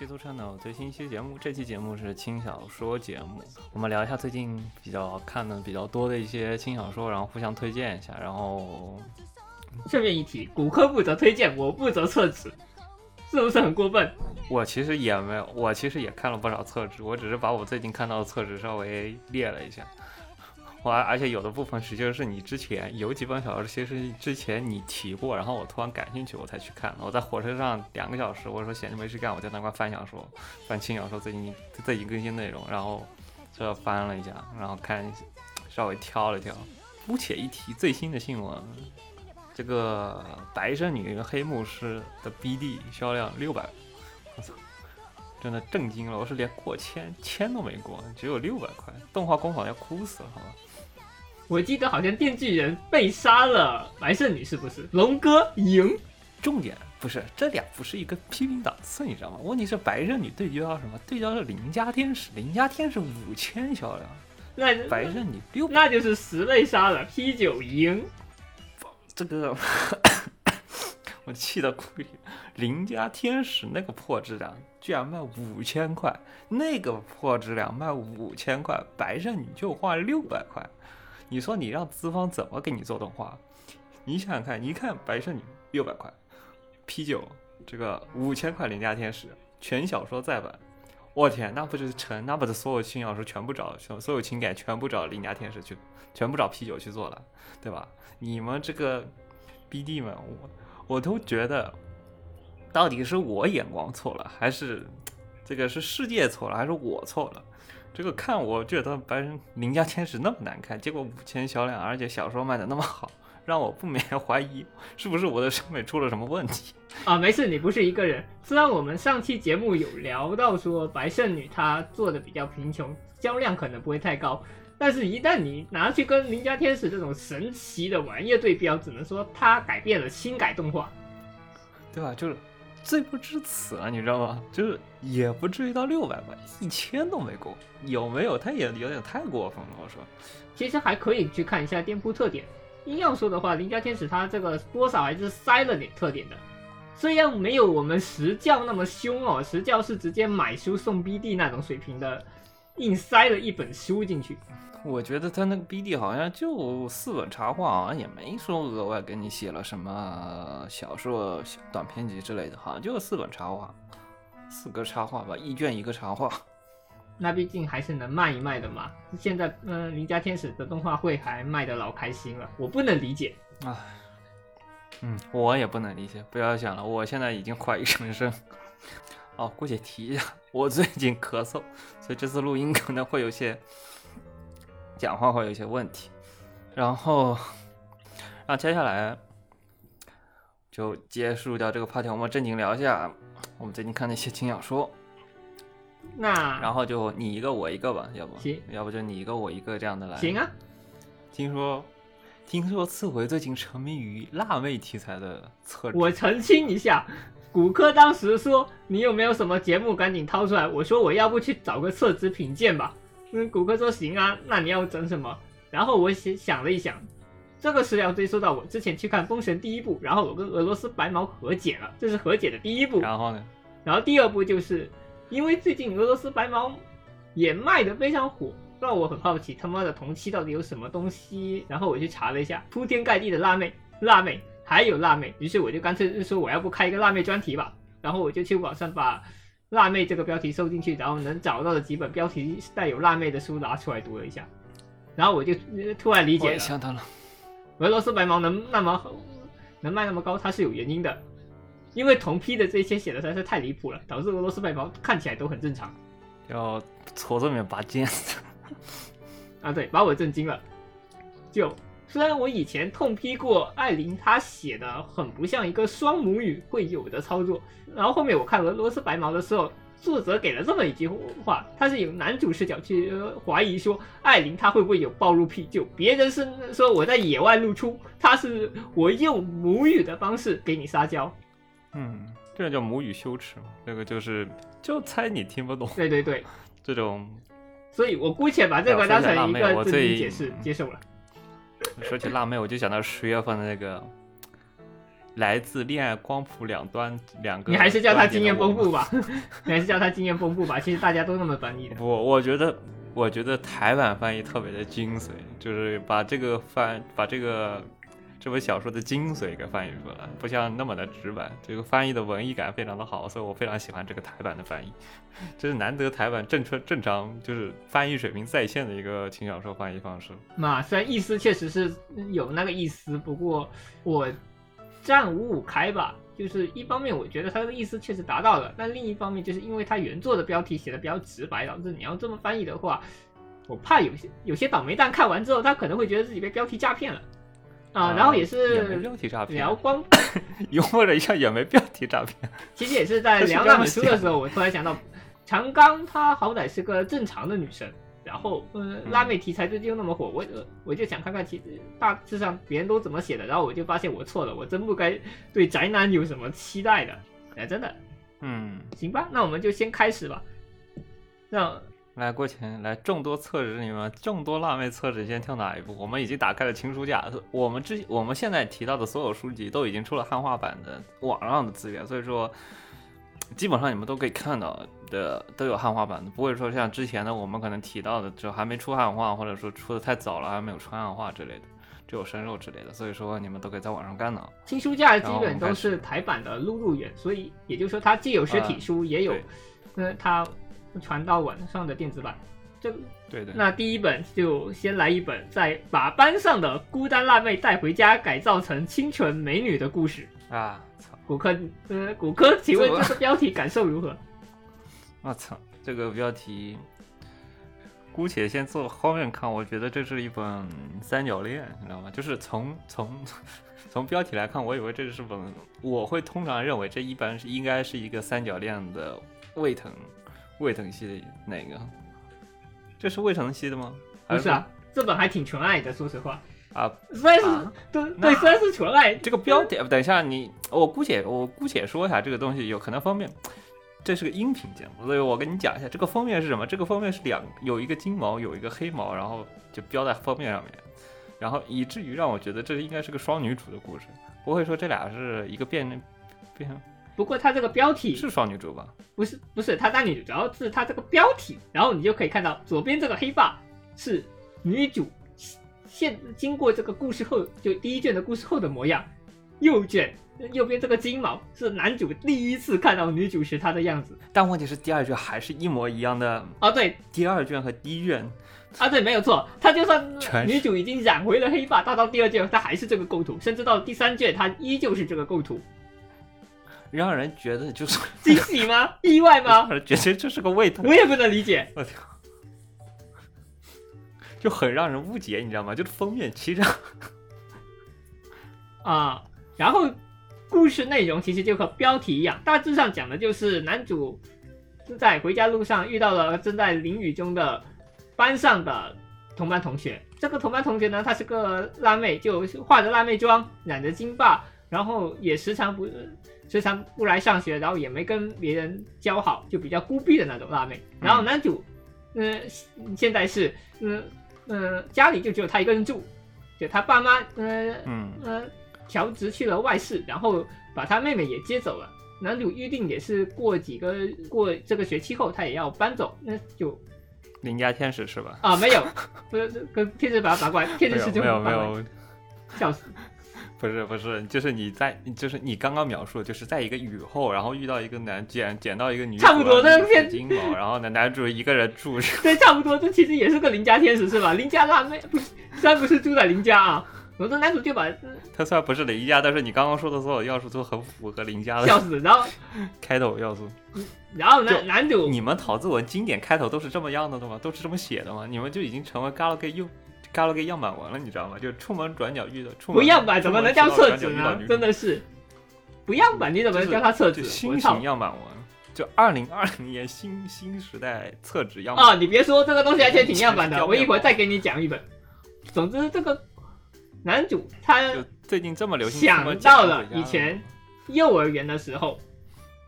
基督 channel 最新一期节目。这期节目是轻小说节目，我们聊一下最近比较看的比较多的一些轻小说，然后互相推荐一下。然后顺便一提，骨科负责推荐，我负责厕纸，是不是很过分？我其实也没有，我其实也看了不少厕纸，我只是把我最近看到的厕纸稍微列了一下。我而且有的部分实际上是你之前有几本小说，其实之前你提过，然后我突然感兴趣，我才去看的。我在火车上两个小时，我说闲着没事干，我在那块翻小说，翻轻小说最近最近更新内容，然后就翻了一下，然后看稍微挑了挑。姑且一提最新的新闻，这个白圣女黑牧师的 BD 销量六百，我操，真的震惊了！我是连过千千都没过，只有六百块，动画工坊要哭死了，好吧？我记得好像电锯人被杀了，白圣女是不是？龙哥赢，重点不是这俩不是一个批评档次，你知道吗？问题是白圣女对焦什么？对焦是邻家天使，邻家天使五千销量，那白圣女六，那就是十被杀了，P 九赢。这个 我气得哭。邻家天使那个破质量居然卖五千块，那个破质量卖五千块，白圣女就花六百块。你说你让资方怎么给你做动画？你想想看，你看白圣女六百块，P 九这个五千块邻家天使全小说再版，我天，那不就是成？那不是所有轻小说全部找所有情感全部找邻家天使去，全部找 P 九去做了，对吧？你们这个 BD 们，我我都觉得，到底是我眼光错了，还是这个是世界错了，还是我错了？这个看我觉得《白人邻家天使》那么难看，结果五千销量，而且小说卖的那么好，让我不免 怀疑是不是我的审美出了什么问题 啊？没事，你不是一个人。虽然我们上期节目有聊到说白圣女她做的比较贫穷，销量可能不会太高，但是一旦你拿去跟邻家天使这种神奇的玩意对标，只能说它改变了新改动画，对吧？就是。罪不至此啊，你知道吗？就是也不至于到六百吧，一千都没过，有没有？他也有点太过分了。我说，其实还可以去看一下店铺特点。硬要说的话，邻家天使他这个多少还是塞了点特点的，虽然没有我们石教那么凶哦，石教是直接买书送 BD 那种水平的，硬塞了一本书进去。我觉得他那个 BD 好像就四本插画，好像也没说额外给你写了什么小说、短篇集之类的，好像就四本插画，四个插画吧，一卷一个插画。那毕竟还是能卖一卖的嘛。现在，嗯，邻家天使的动画会还卖的老开心了，我不能理解。唉，嗯，我也不能理解。不要想了，我现在已经怀疑人生。哦，姑且提一下，我最近咳嗽，所以这次录音可能会有些。讲话会有一些问题，然后，然后接下来就结束掉这个 party，我们正经聊一下我们最近看的一些轻小说。那然后就你一个我一个吧，要不行，要不就你一个我一个这样的来。行啊。听说听说刺回最近沉迷于辣妹题材的测。我澄清一下，骨科当时说你有没有什么节目赶紧掏出来，我说我要不去找个厕纸品鉴吧。嗯，骨科说行啊，那你要整什么？然后我想想了一想，这个是要追溯到我之前去看《封神》第一部，然后我跟俄罗斯白毛和解了，这是和解的第一步。然后呢？然后第二步就是，因为最近俄罗斯白毛也卖的非常火，让我很好奇他妈的同期到底有什么东西。然后我去查了一下，铺天盖地的辣妹，辣妹还有辣妹，于是我就干脆说我要不开一个辣妹专题吧。然后我就去网上把。辣妹这个标题搜进去，然后能找到的几本标题带有辣妹的书拿出来读了一下，然后我就突然理解了。想到了，俄罗斯白毛能那么能卖那么高，它是有原因的，因为同批的这些写的实在是太离谱了，导致俄罗斯白毛看起来都很正常。要矬子里面拔尖 啊！对，把我震惊了。就虽然我以前痛批过艾琳，她写的很不像一个双母语会有的操作。然后后面我看俄罗斯白毛的时候，作者给了这么一句话，他是有男主视角去怀疑说艾琳她会不会有暴露癖，就别人是说我在野外露出，他是我用母语的方式给你撒娇，嗯，这个叫母语羞耻嘛，这个就是就猜你听不懂，对对对，这种，所以我姑且把这个当成一个自己解释接受了。说起辣妹，我就想到十月份的那个。来自恋爱光谱两端两个，你还是叫他经验丰富吧，你还是叫他经验丰富吧。其实大家都那么翻译的。不，我觉得，我觉得台版翻译特别的精髓，就是把这个翻，把这个这本小说的精髓给翻译出来，不像那么的直白。这个翻译的文艺感非常的好，所以我非常喜欢这个台版的翻译。这是难得台版正常正常就是翻译水平在线的一个轻小说翻译方式。嘛虽然意思确实是有那个意思，不过我。占五五开吧，就是一方面我觉得他的意思确实达到了，但另一方面就是因为他原作的标题写的比较直白，导致你要这么翻译的话，我怕有些有些倒霉蛋看完之后，他可能会觉得自己被标题诈骗了啊。然后也是标题诈骗，聊光，幽默了一下也没标题诈骗。其实也是在聊那本书的时候，我突然想到，长冈她好歹是个正常的女生。然后，嗯，辣妹题材最近又那么火，我我就想看看，其实大致上别人都怎么写的。然后我就发现我错了，我真不该对宅男有什么期待的。哎，真的，嗯，行吧，那我们就先开始吧。让来郭前来众多厕纸里面，众多辣妹厕纸，先挑哪一部？我们已经打开了情书架，我们之我们现在提到的所有书籍都已经出了汉化版的网上的资源，所以说。基本上你们都可以看到的都有汉化版的，不会说像之前的我们可能提到的就还没出汉化，或者说出的太早了还没有出汉化之类的，只有生肉之类的，所以说你们都可以在网上干呢。新书架基本都是台版的录入源，所以也就是说它既有实体书，也有，呃，它传到网上的电子版。这对对。那第一本就先来一本，再把班上的孤单辣妹带回家，改造成清纯美女的故事啊。操骨科，呃，骨科，请问这个标题感受如何？我 操，这个标题，姑且先做后面看。我觉得这是一本三角恋，你知道吗？就是从从 从标题来看，我以为这是本，我会通常认为这一般是应该是一个三角恋的胃疼胃疼系的哪个？这是胃疼系的吗？不是啊，这本还挺纯爱的，说实话。啊，虽然是对对，虽然是纯爱，这个标点，等一下你，我姑且我姑且说一下这个东西有可能封面，这是个音频节目，所以我跟你讲一下这个封面是什么。这个封面是两有一个金毛，有一个黑毛，然后就标在封面上面，然后以至于让我觉得这应该是个双女主的故事，不会说这俩是一个变变。不过它这个标题是双女主吧？不是不是，它单女主，主要是它这个标题，然后你就可以看到左边这个黑发是女主。现经过这个故事后，就第一卷的故事后的模样，右卷右边这个金毛是男主第一次看到女主时她的样子。但问题是第二卷还是一模一样的啊？对，第二卷和第一卷啊，对，没有错。他就算女主已经染回了黑发，到到第二卷他还是这个构图，甚至到第三卷他依旧是这个构图，让人觉得就是惊喜吗？意外吗？觉得这是个味道，我也不能理解。我操！就很让人误解，你知道吗？就是封面其实 啊，然后故事内容其实就和标题一样，大致上讲的就是男主正在回家路上遇到了正在淋雨中的班上的同班同学。这个同班同学呢，她是个辣妹，就化着辣妹妆，染着金发，然后也时常不时常不来上学，然后也没跟别人交好，就比较孤僻的那种辣妹。然后男主，嗯，现在是嗯。嗯，家里就只有他一个人住，就他爸妈，嗯嗯嗯，调职去了外市，然后把他妹妹也接走了。男主预定也是过几个过这个学期后，他也要搬走，那就邻家天使是吧？啊，没有，不是跟天使把他打过来，天使是就没有没有，笑死。不是不是，就是你在，就是你刚刚描述，就是在一个雨后，然后遇到一个男捡捡到一个女差不多的片金毛，然后呢男主一个人住，对，差不多，这其实也是个邻家天使是吧？邻家辣妹不是，虽然不是住在邻家啊，我的男主就把他虽然不是邻家，但是你刚刚说的所有要素都很符合邻家的，笑死，然后 开头要素，然后男男主，你们桃子文经典开头都是这么样的的吗？都是这么写的吗？你们就已经成为 Galaxy 又。加了个样板文了，你知道吗？就出门转角遇到出门，不样板怎么能叫厕纸呢？真的是不样板，你怎么能叫它厕纸？新型样板文，就二零二零年新新时代厕纸样啊！你别说这个东西还挺样板的，我一会儿再给你讲一本。总之，这个男主他最近这么流行，想到了以前幼儿园的时候，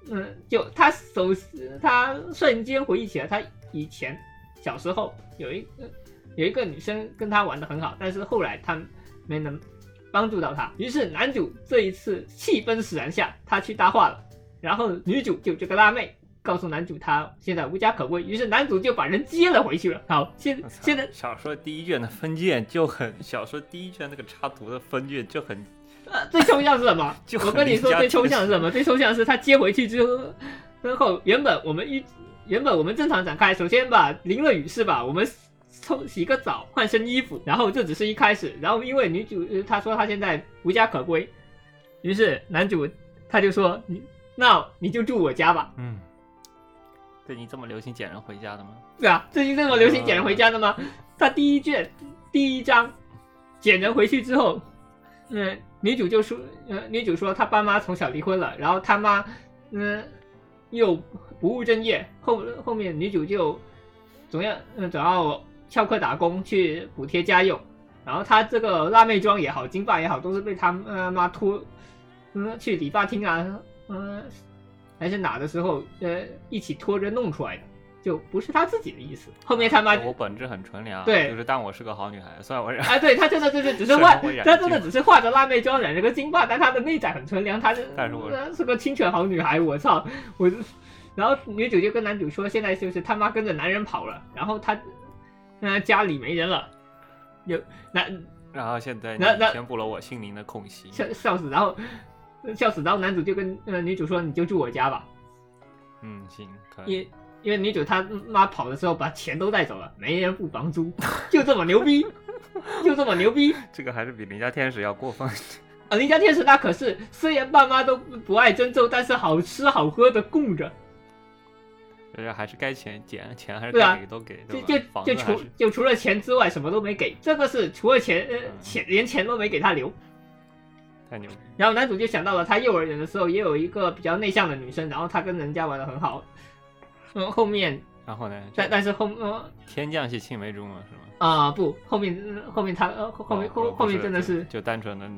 嗯，就他首他瞬间回忆起来，他以前小时候有一个。有一个女生跟他玩的很好，但是后来他没能帮助到他。于是男主这一次气氛使然下，他去搭话了，然后女主就这个辣妹告诉男主他现在无家可归，于是男主就把人接了回去了。好，现现在小说第一卷的分卷就很，小说第一卷那个插图的分卷就很，呃最抽象是什么 就？我跟你说最抽象是什么？最抽象是他接回去之后，之后原本我们一原本我们正常展开，首先吧淋了雨是吧？我们冲 洗个澡，换身衣服，然后这只是一开始，然后因为女主呃她说她现在无家可归，于是男主他就说你那你就住我家吧。嗯，最近这么流行捡人回家的吗？对啊，最近这么流行捡人回家的吗？他第一卷第一章捡人回去之后，嗯，女主就说，呃，女主说她爸妈从小离婚了，然后他妈，嗯，又不务正业，后后面女主就总要，嗯，总要翘课打工去补贴家用，然后他这个辣妹装也好，金发也好，都是被她呃妈拖，嗯，去理发厅啊，嗯，还是哪的时候，呃，一起拖着弄出来的。就不是他自己的意思。后面他妈我本质很纯良，对就是当我是个好女孩，虽然我染，啊，对 他真的就是只是画他真的只是画着辣妹妆，染着个金发，但他的内在很纯良，他是但是我呃是个清纯好女孩，我操，我就，然后女主就跟男主说，现在就是他妈跟着男人跑了，然后他，呃家里没人了，有那然后现在你那那填补了我心灵的空隙。笑笑死，然后笑死，然后男主就跟呃女主说，你就住我家吧，嗯，行，可以。因因为女主她妈跑的时候把钱都带走了，没人付房租，就这么牛逼，就这么牛逼。这个还是比邻家天使要过分。啊，邻家天使那可是虽然爸妈都不不爱珍重，但是好吃好喝的供着，就是还是该钱钱钱还是该给都给，就对吧？就就除就除了钱之外什么都没给，这个是除了钱呃钱连钱都没给他留。太牛逼。然后男主就想到了他幼儿园的时候也有一个比较内向的女生，然后他跟人家玩的很好，嗯，后面然后呢？但但是后呃天降系青梅竹马是吗？啊、不后面呃后面他呃后后面哦后后面真的是就就单纯的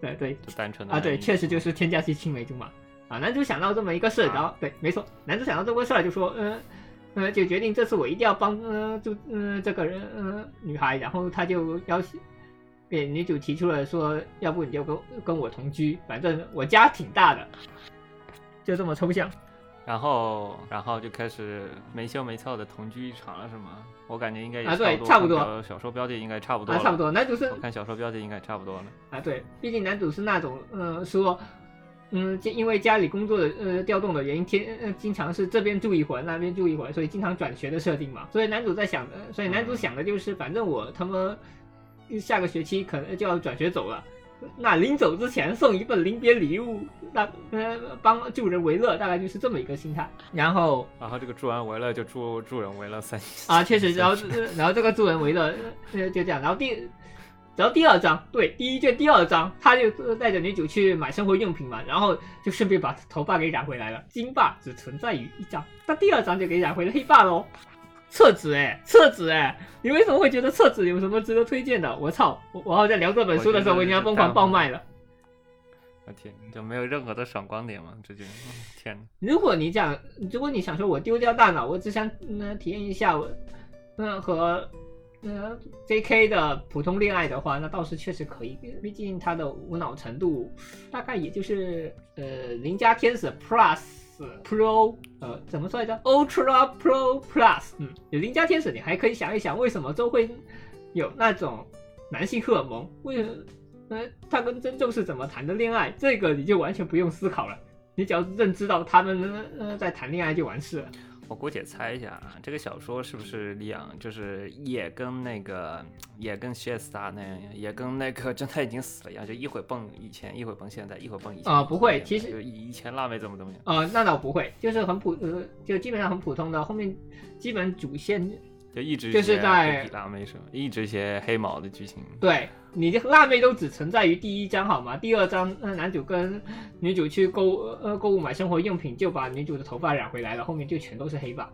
对对就单纯的啊，对，确实就是天降系青梅竹马啊。男主想到这么一个事，啊然后对，没错，男主想到这个事儿就说，嗯、呃，就决定这次我一定要帮呃就嗯、呃、这个人嗯女孩，然后他就要求给女主提出了说，要不你就跟跟我同居，反正我家挺大的，就这么抽象。然后然后就开始没羞没臊的同居一场了是吗？我感觉应该也啊对差差不多小小说标题应该差不多啊，差不多，男主是我看小说标题应该差不多了。啊，对，毕竟男主是那种，呃，说，嗯，就因为家里工作的呃调动的原因，天呃经常是这边住一会儿，那边住一会儿，所以经常转学的设定嘛。所以男主在想的，所以男主想的就是，反正我他妈下个学期可能就要转学走了。那临走之前送一份临别礼物，那呃帮助人为乐，大概就是这么一个心态。然后然后这个助人为乐就助助人为乐三啊，确实，然后呃然后这个助人为乐，呃，就这样。然后第，然后第二章，对，第一卷第二章，他就呃带着女主去买生活用品嘛，然后就顺便把头发给染回来了。金发只存在于一张，那第二章就给染回了黑发喽。厕纸哎，厕纸哎，你为什么会觉得厕纸有什么值得推荐的？我操，我我好像在聊这本书的时候，我已经要疯狂爆卖了。我天，就没有任何的闪光点吗？这就嗯天哪！如果你讲，如果你想说我丢掉大脑，我只想嗯、体验一下我嗯、和嗯、J.K. 的普通恋爱的话，那倒是确实可以，毕竟他的无脑程度大概也就是呃邻家天使 Plus Pro 呃怎么说来着 Ultra Pro Plus 嗯，有邻家天使你还可以想一想为什么都会有那种男性荷尔蒙，为呃他跟真宙是怎么谈的恋爱，这个你就完全不用思考了。你只要认知到他们呃在谈恋爱就完事了。我姑且猜一下啊，这个小说是不是李昂就是也跟那个也跟 e s t a 那样，也跟那个侦探已经死了一样，就一会儿蹦以前，一会儿蹦现在，一会儿蹦以前。啊不会其实就以以前辣妹怎么怎么样。呃，那倒不会，就是很普呃，就基本上很普通的，后面基本主线就一直就是在辣妹是吧？一直写黑毛的剧情。对你的辣妹都只存在于第一章好吗？第二章，那，男主跟女主去购呃购物买生活用品，就把女主的头发染回来了，后面就全都是黑发，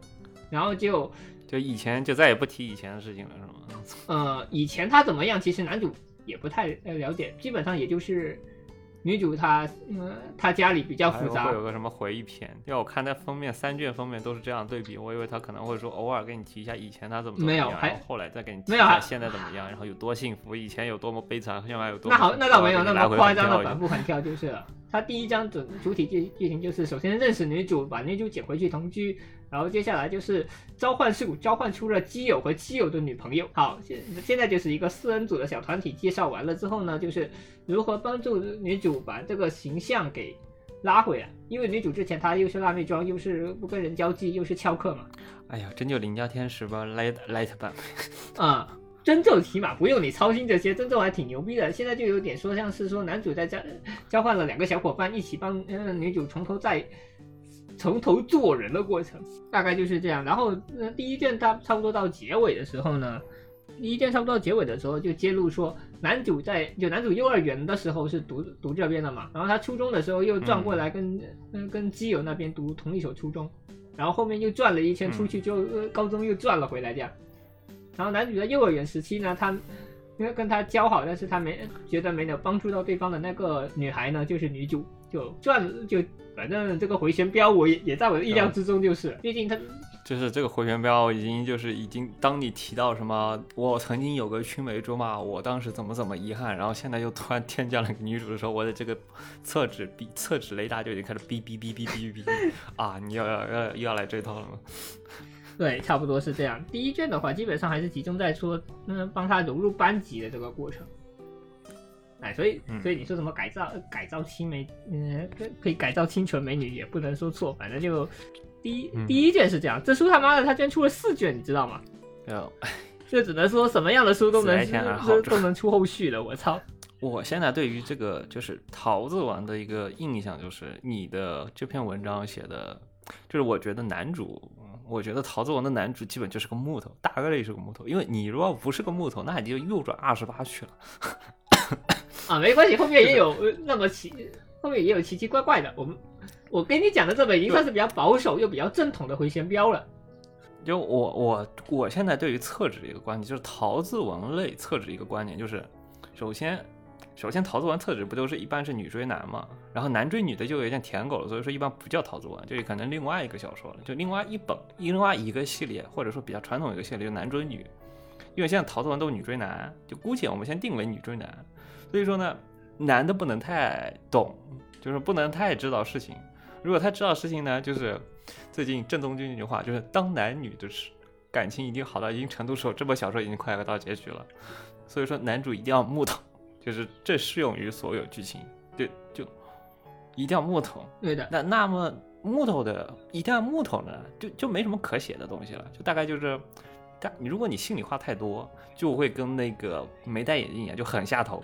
然后就就以前就再也不提以前的事情了，是吗？呃以前他怎么样，其实男主也不太呃了解，基本上也就是女主她嗯她家里比较复杂会有，个什么回忆篇？因为我看那封面三卷封面都是这样对比，我以为她可能会说偶尔给你提一下以前她怎么怎么样，没有还然后后来再给你提没有还一下现在怎么样，然后有多幸福，以前有多么悲惨，现在有多么那好，那倒没有那么夸张的反复横跳就是了。他第一章主主体剧剧情就是首先认识女主，把女主捡回去同居，然后接下来就是召唤术，召唤出了基友和基友的女朋友。好，现现在就是一个四人组的小团体介绍完了之后呢，就是如何帮助女主把这个形象给拉回来，因为女主之前她又是辣妹装，又是不跟人交际，又是翘课嘛，哎呀，真就邻家天使吧，light light 版。啊、真正起码不用你操心这些，真正还挺牛逼的。现在就有点说像是说男主在交交换了两个小伙伴，一起帮呃女主从头再从头做人的过程，大概就是这样。然后呃第一卷它差不多到结尾的时候呢，第一卷差不多到结尾的时候就揭露说男主在就男主幼儿园的时候是读读这边的嘛，然后他初中的时候又转过来跟嗯、跟基友那边读同一所初中，然后后面又转了一圈出去之后，呃高中又转了回来这样。然后男主在幼儿园时期呢，他因为跟他交好，但是他没觉得没有帮助到对方的那个女孩呢，就是女主，就转就反正这个回旋镖我也也在我的意料之中，就是，毕竟他就是这个回旋镖已经就是已经，当你提到什么我曾经有个青梅竹马，我当时怎么怎么遗憾，然后现在又突然添加了个女主的时候，我的这个厕纸哔厕纸雷达就已经开始哔哔哔哔哔哔哔啊！你要要要又要来这套了吗？对，差不多是这样。第一卷的话，基本上还是集中在说，嗯，帮他融入班级的这个过程。哎，所以嗯所以你说什么改造改造青梅，嗯，可可以改造清纯美女，也不能说错，反正就第一、嗯第一卷是这样。这书他妈的，他居然出了四卷，你知道吗？呃，这只能说什么样的书都能都都能出后续了，我操！我现在对于这个就是桃子丸的一个印象就是，你的这篇文章写的，就是我觉得男主，嗯我觉得桃子王的男主基本就是个木头，大概率是个木头，因为你如果不是个木头，那你就右转二十八去了。啊，没关系，后面也有呃那么奇，后面也有奇奇怪怪的。我们我跟你讲的这本已经算是比较保守又比较正统的回旋镖了。就我我我现在对于厕纸的一个观点，就是桃子文类厕纸一个观点，就是首先首先桃子文厕纸不都是一般是女追男嘛，然后男追女的就有点舔狗了，所以说一般不叫桃子文，就可能另外一个小说了，就另外一本另外一个系列，或者说比较传统一个系列，就男追女，因为现在桃子文都是女追男，就姑且我们先定为女追男，所以说呢，男的不能太懂，就是不能太知道事情，如果他知道事情呢，就是最近郑中君那句话，就是当男女的是感情已经好到一定程度时候，这本小说已经快要到结局了。所以说男主一定要木头，就是这适用于所有剧情，对，就一定要木头。对的，那那么木头的一定要木头呢，就就没什么可写的东西了，就大概就是，但你如果你心里话太多，就会跟那个没戴眼镜一样，就很下头，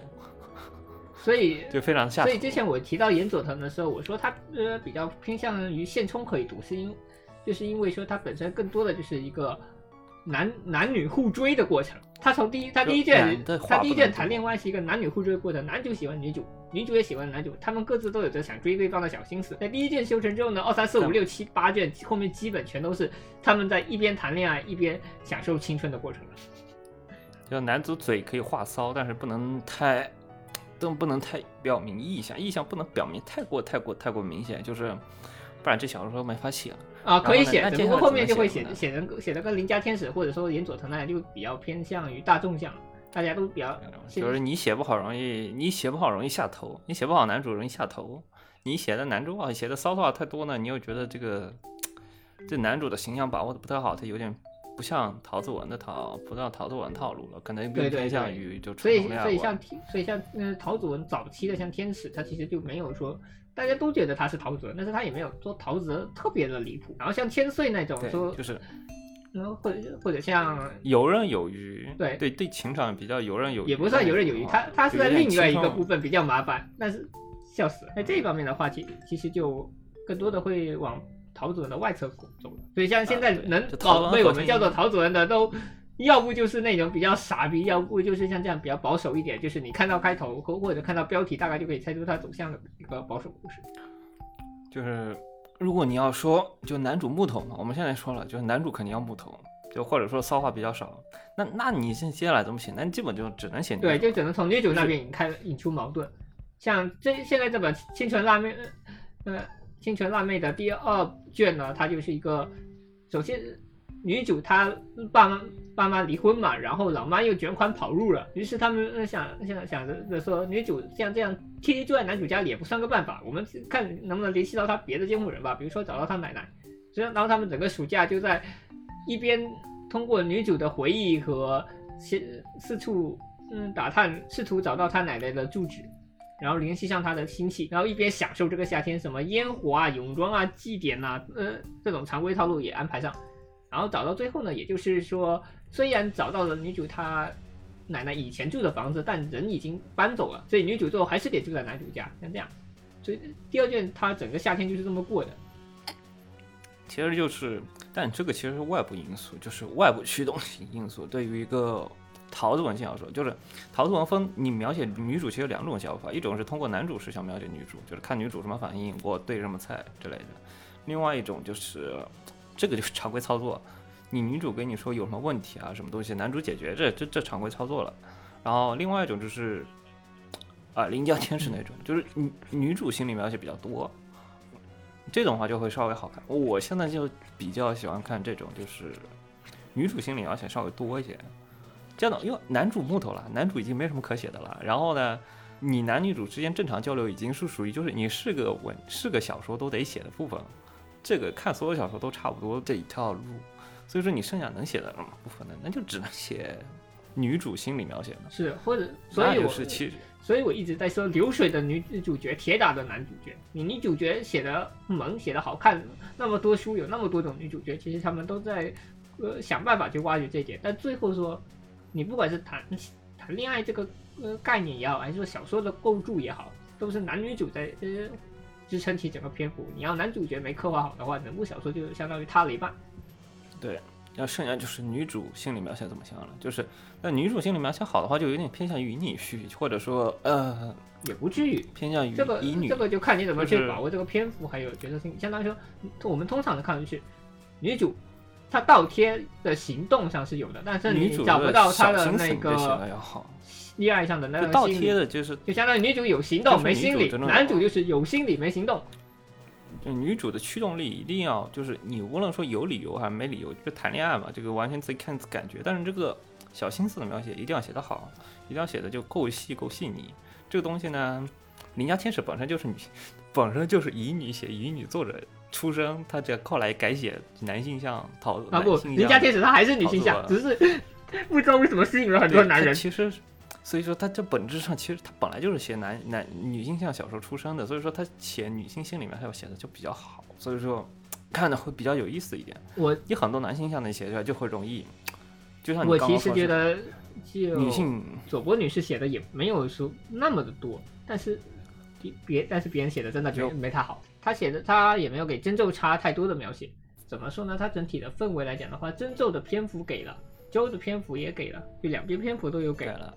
所以 就非常下头所以。之前我提到岩佐藤的时候，我说他呃比较偏向于现充可以读，是因就是因为说他本身更多的就是一个男男女互追的过程。他从第一他第一卷他第一卷谈恋爱是一个男女互追的过程，男主喜欢女主，女主也喜欢男主，他们各自都有着想追对方的小心思。在第一卷修成之后呢，二三四五六七八卷后面基本全都是他们在一边谈恋爱一边享受青春的过程了。就男主嘴可以话骚，但是不能太，都不能太表明意向，意向不能表明太过太过太过明显，就是不然这小说没法写了。啊，可以写，只不过后面就会写写成写的跟邻家天使或者说岩佐藤那样，就比较偏向于大众向，大家都比较就是你写不好容易，你写不好容易下头，你写不好男主容易下头，你写的男主啊写的骚话太多呢，你又觉得这个这男主的形象把握的不太好，他有点不像桃子文的套，不像桃子文套路了，可能更偏向于就所以。所以像所以像呃桃子文早期的像天使，他其实就没有说大家都觉得他是桃子文，但是他也没有说桃子文特别的离谱。然后像千岁那种，说，就是然后或者或者像游刃有余，对对对，情场比较游刃有余，也不算游刃有余，他他是在另外一个部分。比较麻烦，但是笑死了。在这一方面的话，其其实就更多的会往桃子文的外侧走了。所以像现在能搞被我们叫做陶主任的，都要不就是那种比较傻逼，要不就是像这样比较保守一点，就是你看到开头或或者看到标题，大概就可以猜出它走向的一个保守故事。就是如果你要说就男主木头嘛，我们现在说了，就是男主肯定要木头，就或者说骚话比较少，那那你现接下来怎么写？那你基本就只能写对，就只能从女主那边引开引出矛盾。像这现在这本《清纯辣妹》，呃，《清纯辣妹》的第二卷呢，它就是一个，首先女主她爸妈爸妈离婚嘛，然后老妈又卷款跑路了，于是他们想想想着说，女主像这样天天住在男主家里也不算个办法，我们看能不能联系到他别的监护人吧，比如说找到他奶奶。然后他们整个暑假就在一边通过女主的回忆和四四处嗯打探，试图找到他奶奶的住址，然后联系上他的亲戚，然后一边享受这个夏天，什么烟火啊、泳装啊、祭典呐，呃，这种常规套路也安排上。然后找到最后呢，也就是说，虽然找到了女主她奶奶以前住的房子，但人已经搬走了，所以女主最后还是得住在男主家，像这样。所以第二卷她整个夏天就是这么过的。其实就是，但这个其实是外部因素，就是外部驱动性因素。对于一个桃子文小说，就是桃子文分你描写女主其实有两种写法，一种是通过男主视角描写女主，就是看女主什么反应，我对什么菜之类的；另外一种就是这个就是常规操作，你女主跟你说有什么问题啊，什么东西，男主解决，这这这常规操作了。然后另外一种就是啊，邻家天使那种，就是女女主心理描写比较多。这种话就会稍微好看。我现在就比较喜欢看这种，就是女主心理描写稍微多一些。这样的，因为男主木头了，男主已经没什么可写的了。然后呢，你男女主之间正常交流已经是属于就是你是个文是个小说都得写的部分。这个看所有小说都差不多这一套路，所以说你剩下能写的不可能，那就只能写女主心理描写了。是，或者所以我是其实。所以我一直在说流水的女主角，铁打的男主角。你女主角写的萌，写的好看，那么多书有那么多种女主角，其实他们都在呃想办法去挖掘这点。但最后说，你不管是谈谈恋爱这个呃概念也好，还是说小说的构筑也好，都是男女主在呃支撑起整个篇幅。你要男主角没刻画好的话，整部小说就相当于塌了一半。对。要剩下就是女主心理描写怎么想了，就是那女主心理描写好的话，就有点偏向于女婿，或者说呃也不至于偏向于这个女。这个就看你怎么去把握这个篇幅，还有角色性。相当于说，我们通常的看上去女主她倒贴的行动上是有的，但是你找不到她的那个恋爱上的那个倒贴的，就是就相当于女主有行动没心理，男主就是有心理没行动。女主的驱动力一定要就是你无论说有理由还是没理由，就谈恋爱嘛，这个完全自己看感觉。但是这个小心思的描写一定要写得好，一定要写的就够细够细腻。这个东西呢，邻家天使本身就是女，本身就是乙女写乙女作者出身，他这靠来改写男性向讨啊不，邻家天使他还是女性向，只是不知道为什么吸引了很多男人。其实。所以说，他这本质上其实他本来就是写男男女性向小说出身的，所以说他写女性心里面还有写的就比较好，所以说看的会比较有意思一点。我你很多男性向的写出来就会容易，就像我其实觉得就，女性佐波女士写的也没有说那么的多，但是别但是别人写的真的就没他好，他写的他也没有给真咒差太多的描写。怎么说呢？他整体的氛围来讲的话，真咒的篇幅给了，周的篇幅也给了，就两边篇幅都有给了。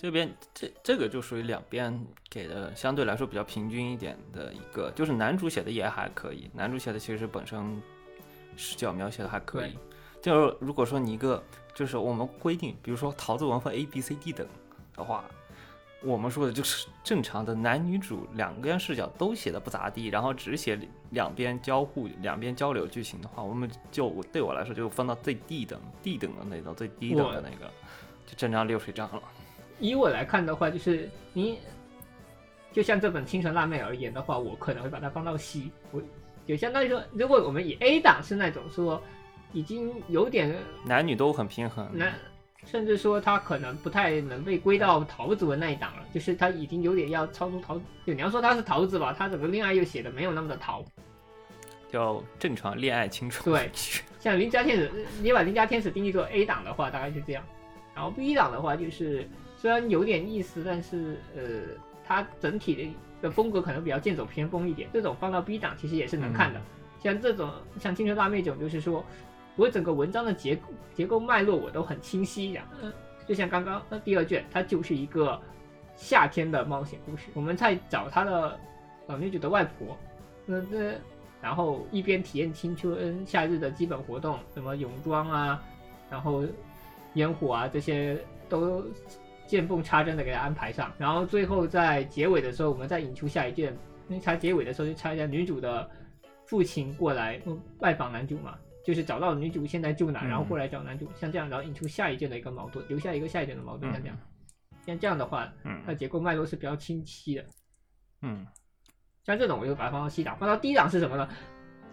这边这这个就属于两边给的相对来说比较平均一点的一个，就是男主写的也还可以，男主写的其实本身视角描写的还可以。就是如果说你一个就是我们规定，比如说桃子文分 A B C D 等的话，我们说的就是正常的男女主两边视角都写的不咋地，然后只写两边交互、两边交流剧情的话，我们就对我来说就分到最低等、D 等的那种最低等的那个，就正常流水账了。以我来看的话，就是你，就像这本《清纯辣妹》而言的话，我可能会把它放到 C。我就相当于说，如果我们以 A 档是那种说已经有点男女都很平衡，男甚至说他可能不太能被归到桃子的那一档了，就是他已经有点要超出桃。就你要说他是桃子吧，他整个恋爱又写的没有那么的桃，叫正常恋爱青春。对，像邻家天使，你把邻家天使定义做 A 档的话，大概就这样。然后 B 档的话就是。虽然有点意思，但是呃，它整体的的风格可能比较剑走偏锋一点。这种放到 B 档其实也是能看的。像这种像《青春辣妹》这种，就是说我整个文章的结构结构脉络我都很清晰呀。嗯，就像刚刚那第二卷，它就是一个夏天的冒险故事。我们在找他的呃女主的外婆，那那然后一边体验青春夏日的基本活动，什么泳装啊，然后烟火啊这些都。见缝插针的给他安排上，然后最后在结尾的时候，我们再引出下一件，因为他结尾的时候就插一下女主的父亲过来嗯拜访男主嘛，就是找到女主现在住哪，嗯然后过来找男主，像这样，然后引出下一件的一个矛盾，留下一个下一件的矛盾，像这样，像这样的话，它嗯结构脉络是比较清晰的。嗯，像这种我就把它放到 C 档，放到 D 档是什么呢？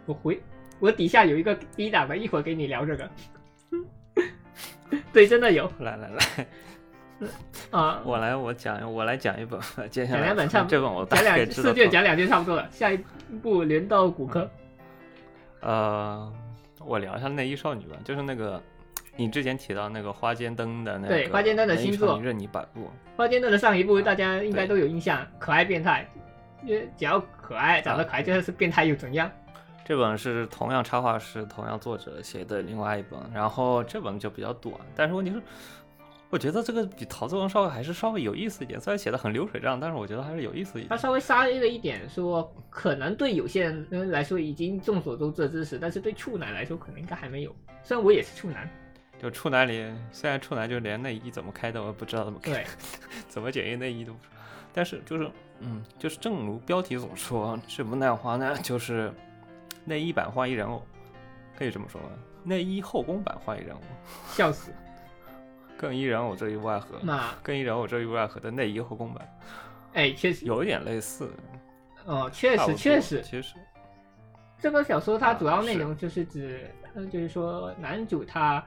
我回我底下有一个 D 档的，一会儿给你聊这个。对，真的有来来来，啊。我来我讲我来讲一本，接下讲来两本差不 这本我大讲概四卷讲两卷差不多了，下一步连到骨科。呃，我聊一下内衣少女吧，就是那个你之前提到那个花间灯的那个对花间灯的新作。任你摆布，花间灯的上一部啊大家应该都有印象，可爱变态，因为只要可爱长得可爱，就算是变态又怎样？这本是同样插画师、同样作者写的另外一本，然后这本就比较短，但是问题是，我觉得这个比《桃子王》稍微还是稍微有意思一点，虽然写的很流水账，但是我觉得还是有意思一点。他稍微杀了一点，说可能对有些人来说已经众所周知的知识，但是对处男来说可能应该还没有。虽然我也是处男，就处男里，虽然处男就连内衣怎么开的我也不知道怎么开，对，怎么检验内衣都不知道，但是就是嗯，就是正如标题所说，这部漫画呢就是内衣版花衣人偶，可以这么说吧，内衣后宫版花衣人偶，笑死。更衣人我这一外合，那更衣人我这一外合的内衣后宫版，哎，确实，有一点类似，哦，确实确实，其实。这个小说它主要内容就是指，呃，就是说男主他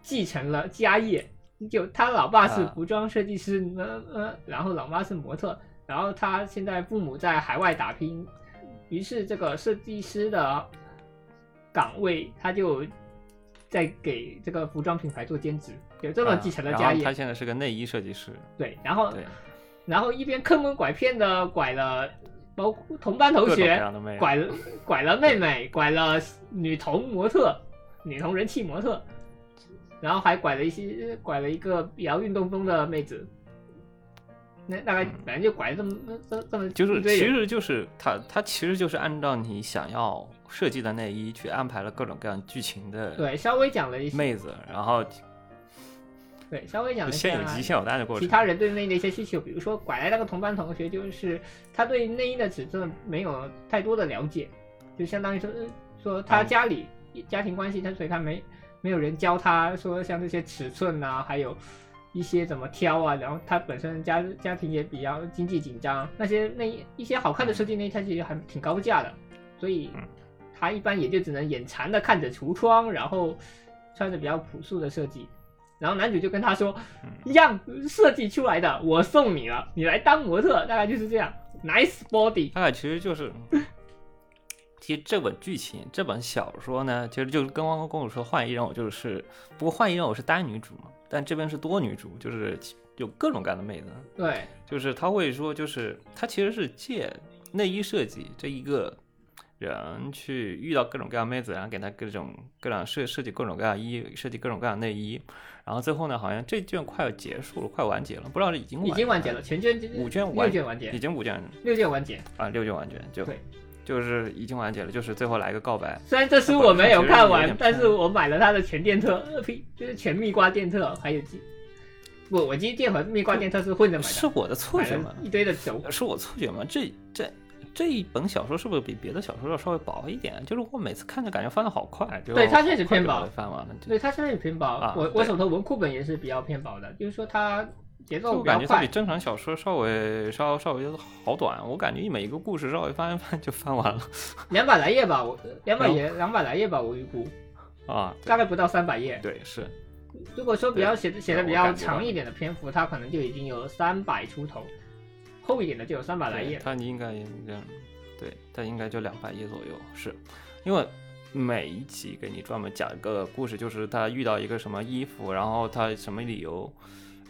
继承了家业，就他老爸是啊服装设计师，呃呃，然后老妈是模特，然后他现在父母在海外打拼，于是这个设计师的岗位他就在给这个服装品牌做兼职，有这么啊继承了家业，他现在是个内衣设计师，对，然后，然后一边坑蒙拐骗的拐了包括同班同学，拐了 拐了妹妹，拐了女童模特，女童人气模特，然后还拐了一些拐了一个比较运动风的妹子。那大概嗯反正就拐这么这这么就是其实就是他他其实就是按照你想要设计的内衣去安排了各种各样剧情的对稍微讲了一些，妹子，然后对稍微讲了一下现有鸡现有蛋的过程其。他人对内衣的一些需求，比如说拐来那个同班同学，就是他对内衣的尺寸没有太多的了解，就相当于说呃说他嗯家里、家庭关系，他所以他没没有人教他说像这些尺寸啊，还有一些怎么挑啊，然后他本身家家庭也比较经济紧张，那些内衣一些好看的设计内衣，它其实还挺高价的，所以嗯他一般也就只能眼馋的看着橱窗，然后穿着比较朴素的设计。然后男主就跟他说：“一样设计出来的，我送你了，你来当模特。”大概就是这样。Nice body，大概其实就是，其实这本剧情这本小说呢，其实就是跟汪汪公主说换衣人偶就是，不过换衣人偶是单女主嘛，但这边是多女主，就是有各种各样的妹子，对就是他会说，就是他其实是借内衣设计这一个人去遇到各种各样妹子，然后给她各种各样设设计各种各样衣，设计各种各样内衣，然后最后呢，好像这卷快要结束了，快完结了，不知道是已经已经完结了，全卷五卷完六卷完结已，经五卷六卷完结。啊六卷完结就对就是已经完结了，就是最后来一个告白，虽然这书我没有看完点，但是我买了它的全电特，就是全蜜瓜电特，还有机不，我机电和蜜瓜电特是混着买的，是我的错买觉吗了？一堆的轴。是我错觉吗？这这这一本小说是不是比别的小说要稍微薄一点？就是我每次看着感觉翻的好快，就对它确实偏薄翻完了。对，它现在也偏薄。啊我我手头文库本也是比较偏薄的，就是说它节奏。感觉它比正常小说稍微稍稍微好短，我感觉每一个故事稍微翻一翻就翻完了 两百来页吧，我两百页两百来页吧，我预估啊。大概不到三百页。对，是如果说比较写的写的比较长一点的篇幅，它可能就已经有三百出头，厚一点的就有三百来页。对它应该这样，对，它应该就两百页左右，是因为。每一集给你专门讲一个故事，就是他遇到一个什么衣服，然后他什么理由，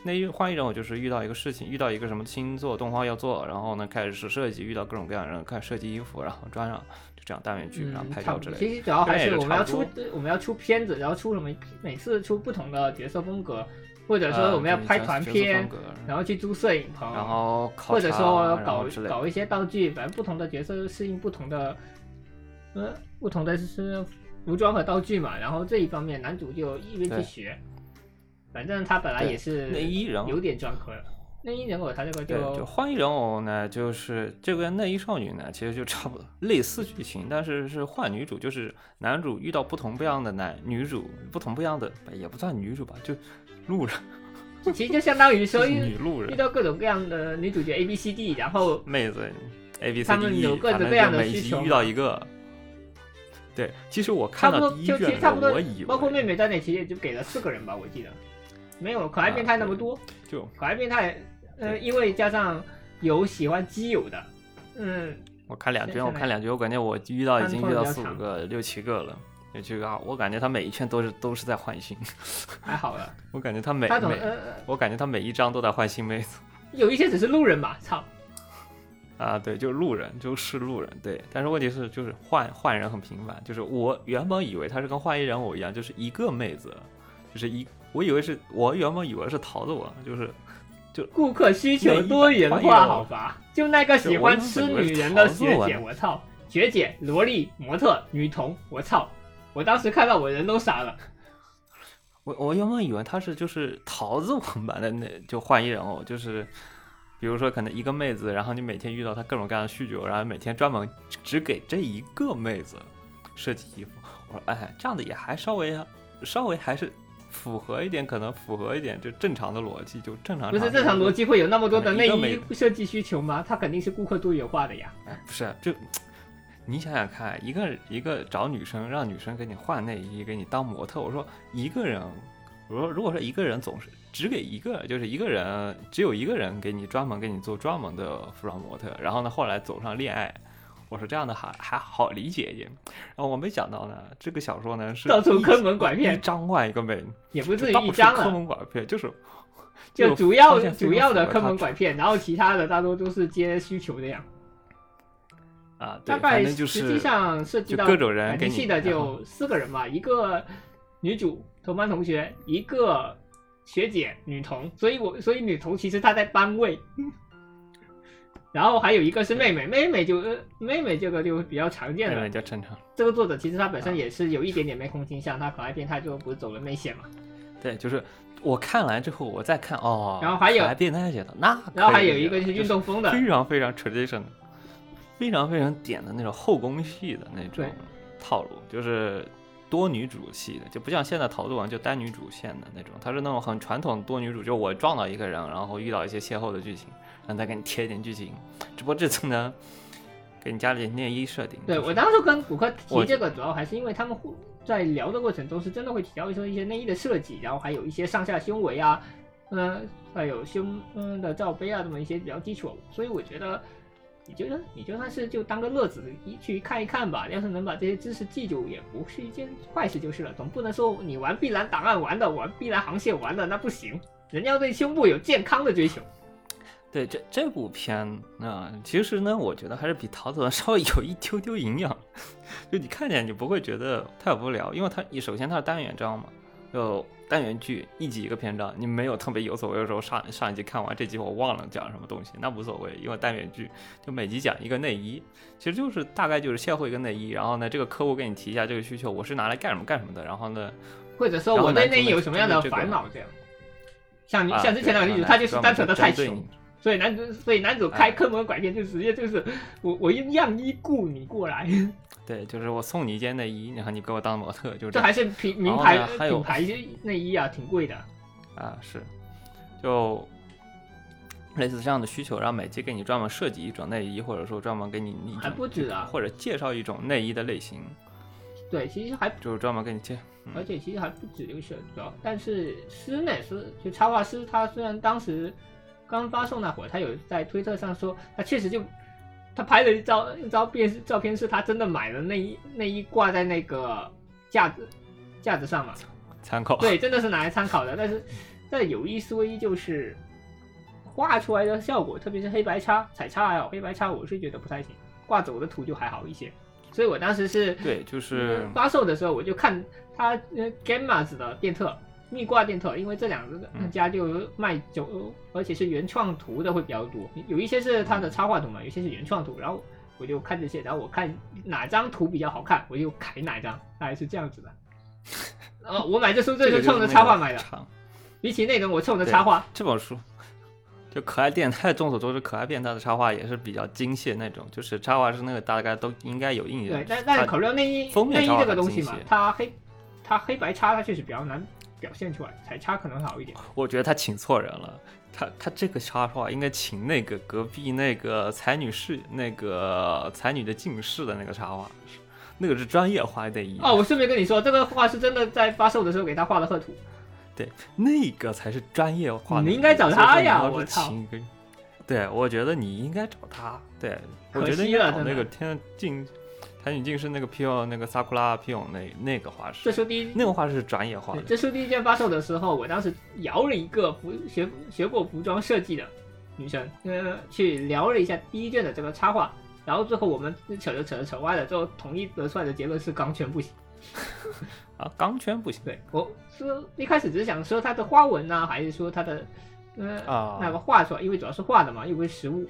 那一换一种我就是遇到一个事情，遇到一个什么星座动画要做，然后呢开始是设计，遇到各种各样的人开始设计衣服，然后装上就这样单元剧，然后嗯，拍。照之类的。其实主要还是我们要出我们要出片子，然后出什么每次出不同的角色风格，或者说呃我们要拍团片，格然后去租摄影棚，然后考或者说搞搞一些道具，反正不同的角色适应不同的，呃，不同的是服装和道具嘛。然后这一方面，男主就一边去学，反正他本来也是内衣人偶有点专科的。内衣人偶他这个就，就换衣人偶呢，就是这个内衣少女呢，其实就差不多类似剧情，但是是换女主，就是男主遇到不同不一样的男女主，不同不一样的也不算女主吧，就路人，其实就相当于说 遇女路人。遇到各种各样的女主角 A B C D，然后妹子 A B C D，他们 E，有各种各样的需求遇到一个。对，其实我看差不多就到第一卷的时候，其实差不多我以，为。包括妹妹在内，其实也就给了四个人吧，我记得，没有可爱变态那么多。就。可爱变态，呃，因为加上有喜欢基友的，嗯，我看两卷，我看两卷，我感觉我遇到已经遇到四五个、六七个了。六七个啊，我感觉他每一圈都是都是在换新，还好了。我感觉他每每，他总呃，我感觉他每一张都在换新妹子。有一些只是路人吧，操，啊，对，就是路人，就是路人，对。但是问题是，就是换换人很频繁，就是我原本以为他是跟换衣人偶一样，就是一个妹子，就是一，我以为是我原本以为是桃子王，就是就顾客需求多元化，好吧？就那个喜欢吃女人的学姐，我操，学姐、萝莉、模特、女童，我操！我当时看到我人都傻了。我我原本以为他是就是桃子王版的那就换衣人偶，就是比如说可能一个妹子，然后你每天遇到她各种各样的需求，然后每天专门只给这一个妹子设计衣服。我说哎，这样的也还稍微稍微还是符合一点，可能符合一点就正常的逻辑，就正常不是正常逻辑会有那么多的内衣设计需求吗？它肯定是顾客多元化的呀。哎，不是，就你想想看，一个一个找女生，让女生给你换内衣，给你当模特。我说一个人，我说如果说一个人总是只给一个，就是一个人只有一个人给你专门给你做专门的服装模特，然后呢后来走上恋爱，我说这样的还还好理解一点。然后我没想到呢，这个小说呢是到处坑蒙拐骗一张换一个美，也不至于一张了，坑蒙拐骗，就是就主要主要的坑符合他门拐骗，然后其他的大多都是接需求的呀。啊，对，大概实际上涉及到就各种人感的就四个人吧，一个女主同班同学，一个学姐女同，所以我所以女同其实她在班位，然后还有一个是妹妹，妹妹就呃妹妹这个就比较常见妹的妹，叫正常。这个作者其实他本啊身也是有一点点妹控倾向，他可爱变态最后不是走了妹线嘛，对，就是我看完之后，我再看哦，然后还有变态写的那，然后还有一个就是运动风的，非常非常 tradition，非常非常点的那种后宫戏的那种套路，就是多女主戏的，就不像现在桃子王就单女主线的那种，它是那种很传统多女主，就我撞到一个人，然后遇到一些邂逅的剧情，然后再给你贴一点剧情。只不过这次呢，给你加了点内衣设定。就是对我当时跟骨科提这个，主要还是因为他们互在聊的过程中是真的会提到说一些内衣的设计，然后还有一些上下胸围啊，嗯、还有胸嗯的罩杯啊，这么一些比较基础，所以我觉得。你觉得你就算是就当个乐子一去看一看吧，要是能把这些知识记住，也不是一件坏事就是了。总不能说你玩碧蓝档案玩的，玩碧蓝航线玩的，那不行。人要对胸部有健康的追求。对这这部片啊、其实呢，我觉得还是比桃子王稍微有一丢丢营养，就你看见你不会觉得太无聊，因为它首先它是单元章嘛，就单元剧一集一个篇章，你没有特别有所谓的时候上上一集看完这集我忘了讲什么东西，那无所谓，因为单元剧就每集讲一个内衣，其实就是大概就是邂逅一个内衣，然后呢这个客户给你提一下这个需求，我是拿来干什么干什么的，然后呢或者说我对内衣有什么样的烦恼这样。像像之前那个女主，她就是单纯的太穷所以男主所以男主开哎坑蒙拐骗就直接就是我我用样衣雇你过来，对，就是我送你一件内衣，然后你给我当模特，就这这还是品名牌品牌内衣啊，挺贵的。啊，是，就类似这样的需求，然后每集给你专门设计一种内衣，或者说专门给你一种还不止啊或者介绍一种内衣的类型，对，其实还就是专门给你介。嗯而且其实还不止这个选择，但是师呢是就插画师，他虽然当时刚发售那会儿，他有在推特上说，他确实就他拍了一张一张片照片，是他真的买了内衣内衣挂在那个架子架子上嘛，参考。对，真的是拿来参考的。但是但有一说一，就是画出来的效果，特别是黑白叉彩叉还有黑白叉，我是觉得不太行，挂走的图就还好一些。所以我当时是对，就是发售的时候，我就看它呃 Gammas 的电特、蜜挂店特，因为这两个嗯。家就卖酒，而且是原创图的会比较多，有一些是他的插画图嘛，有些是原创图，然后我就看这些，然后我看哪张图比较好看，我就改哪张，大概是这样子的。呃，我买这书这这个是冲着插画买的，比起内容，我冲着插画，这本书。就可爱变态，众所周知，可爱变态的插画也是比较精细那种，就是插画是那个大概都应该有印象。对，。但但是考虑到内衣封面内衣这个东西嘛，它黑它黑白差，它确实比较难表现出来，彩差可能好一点。我觉得他请错人了，他他这个插画应该请那个隔壁那个才女士那个才女的近视的那个插画，那个是专业画内衣哦，我顺便跟你说，这个画是真的在发售的时候给他画的贺图。对那个才是专业画内衣。你应该找他呀我操对，我觉得你应该找他。对，我觉得应该找那个天近才女近视那个 P O 那个萨库拉 P O 那那个画师，这书第一那个画师是专业画的。这书第一卷发售的时候，我当时摇了一个服学学过服装设计的女生，呃，去聊了一下第一卷的这个插画，然后最后我们扯着扯着扯歪了，最后统一得出来的结论是钢圈不行。啊，钢圈不行 对我是一开始只是想说它的花纹呢、还是说它的呃、啊。那个画出来，因为主要是画的嘛，又不是实物，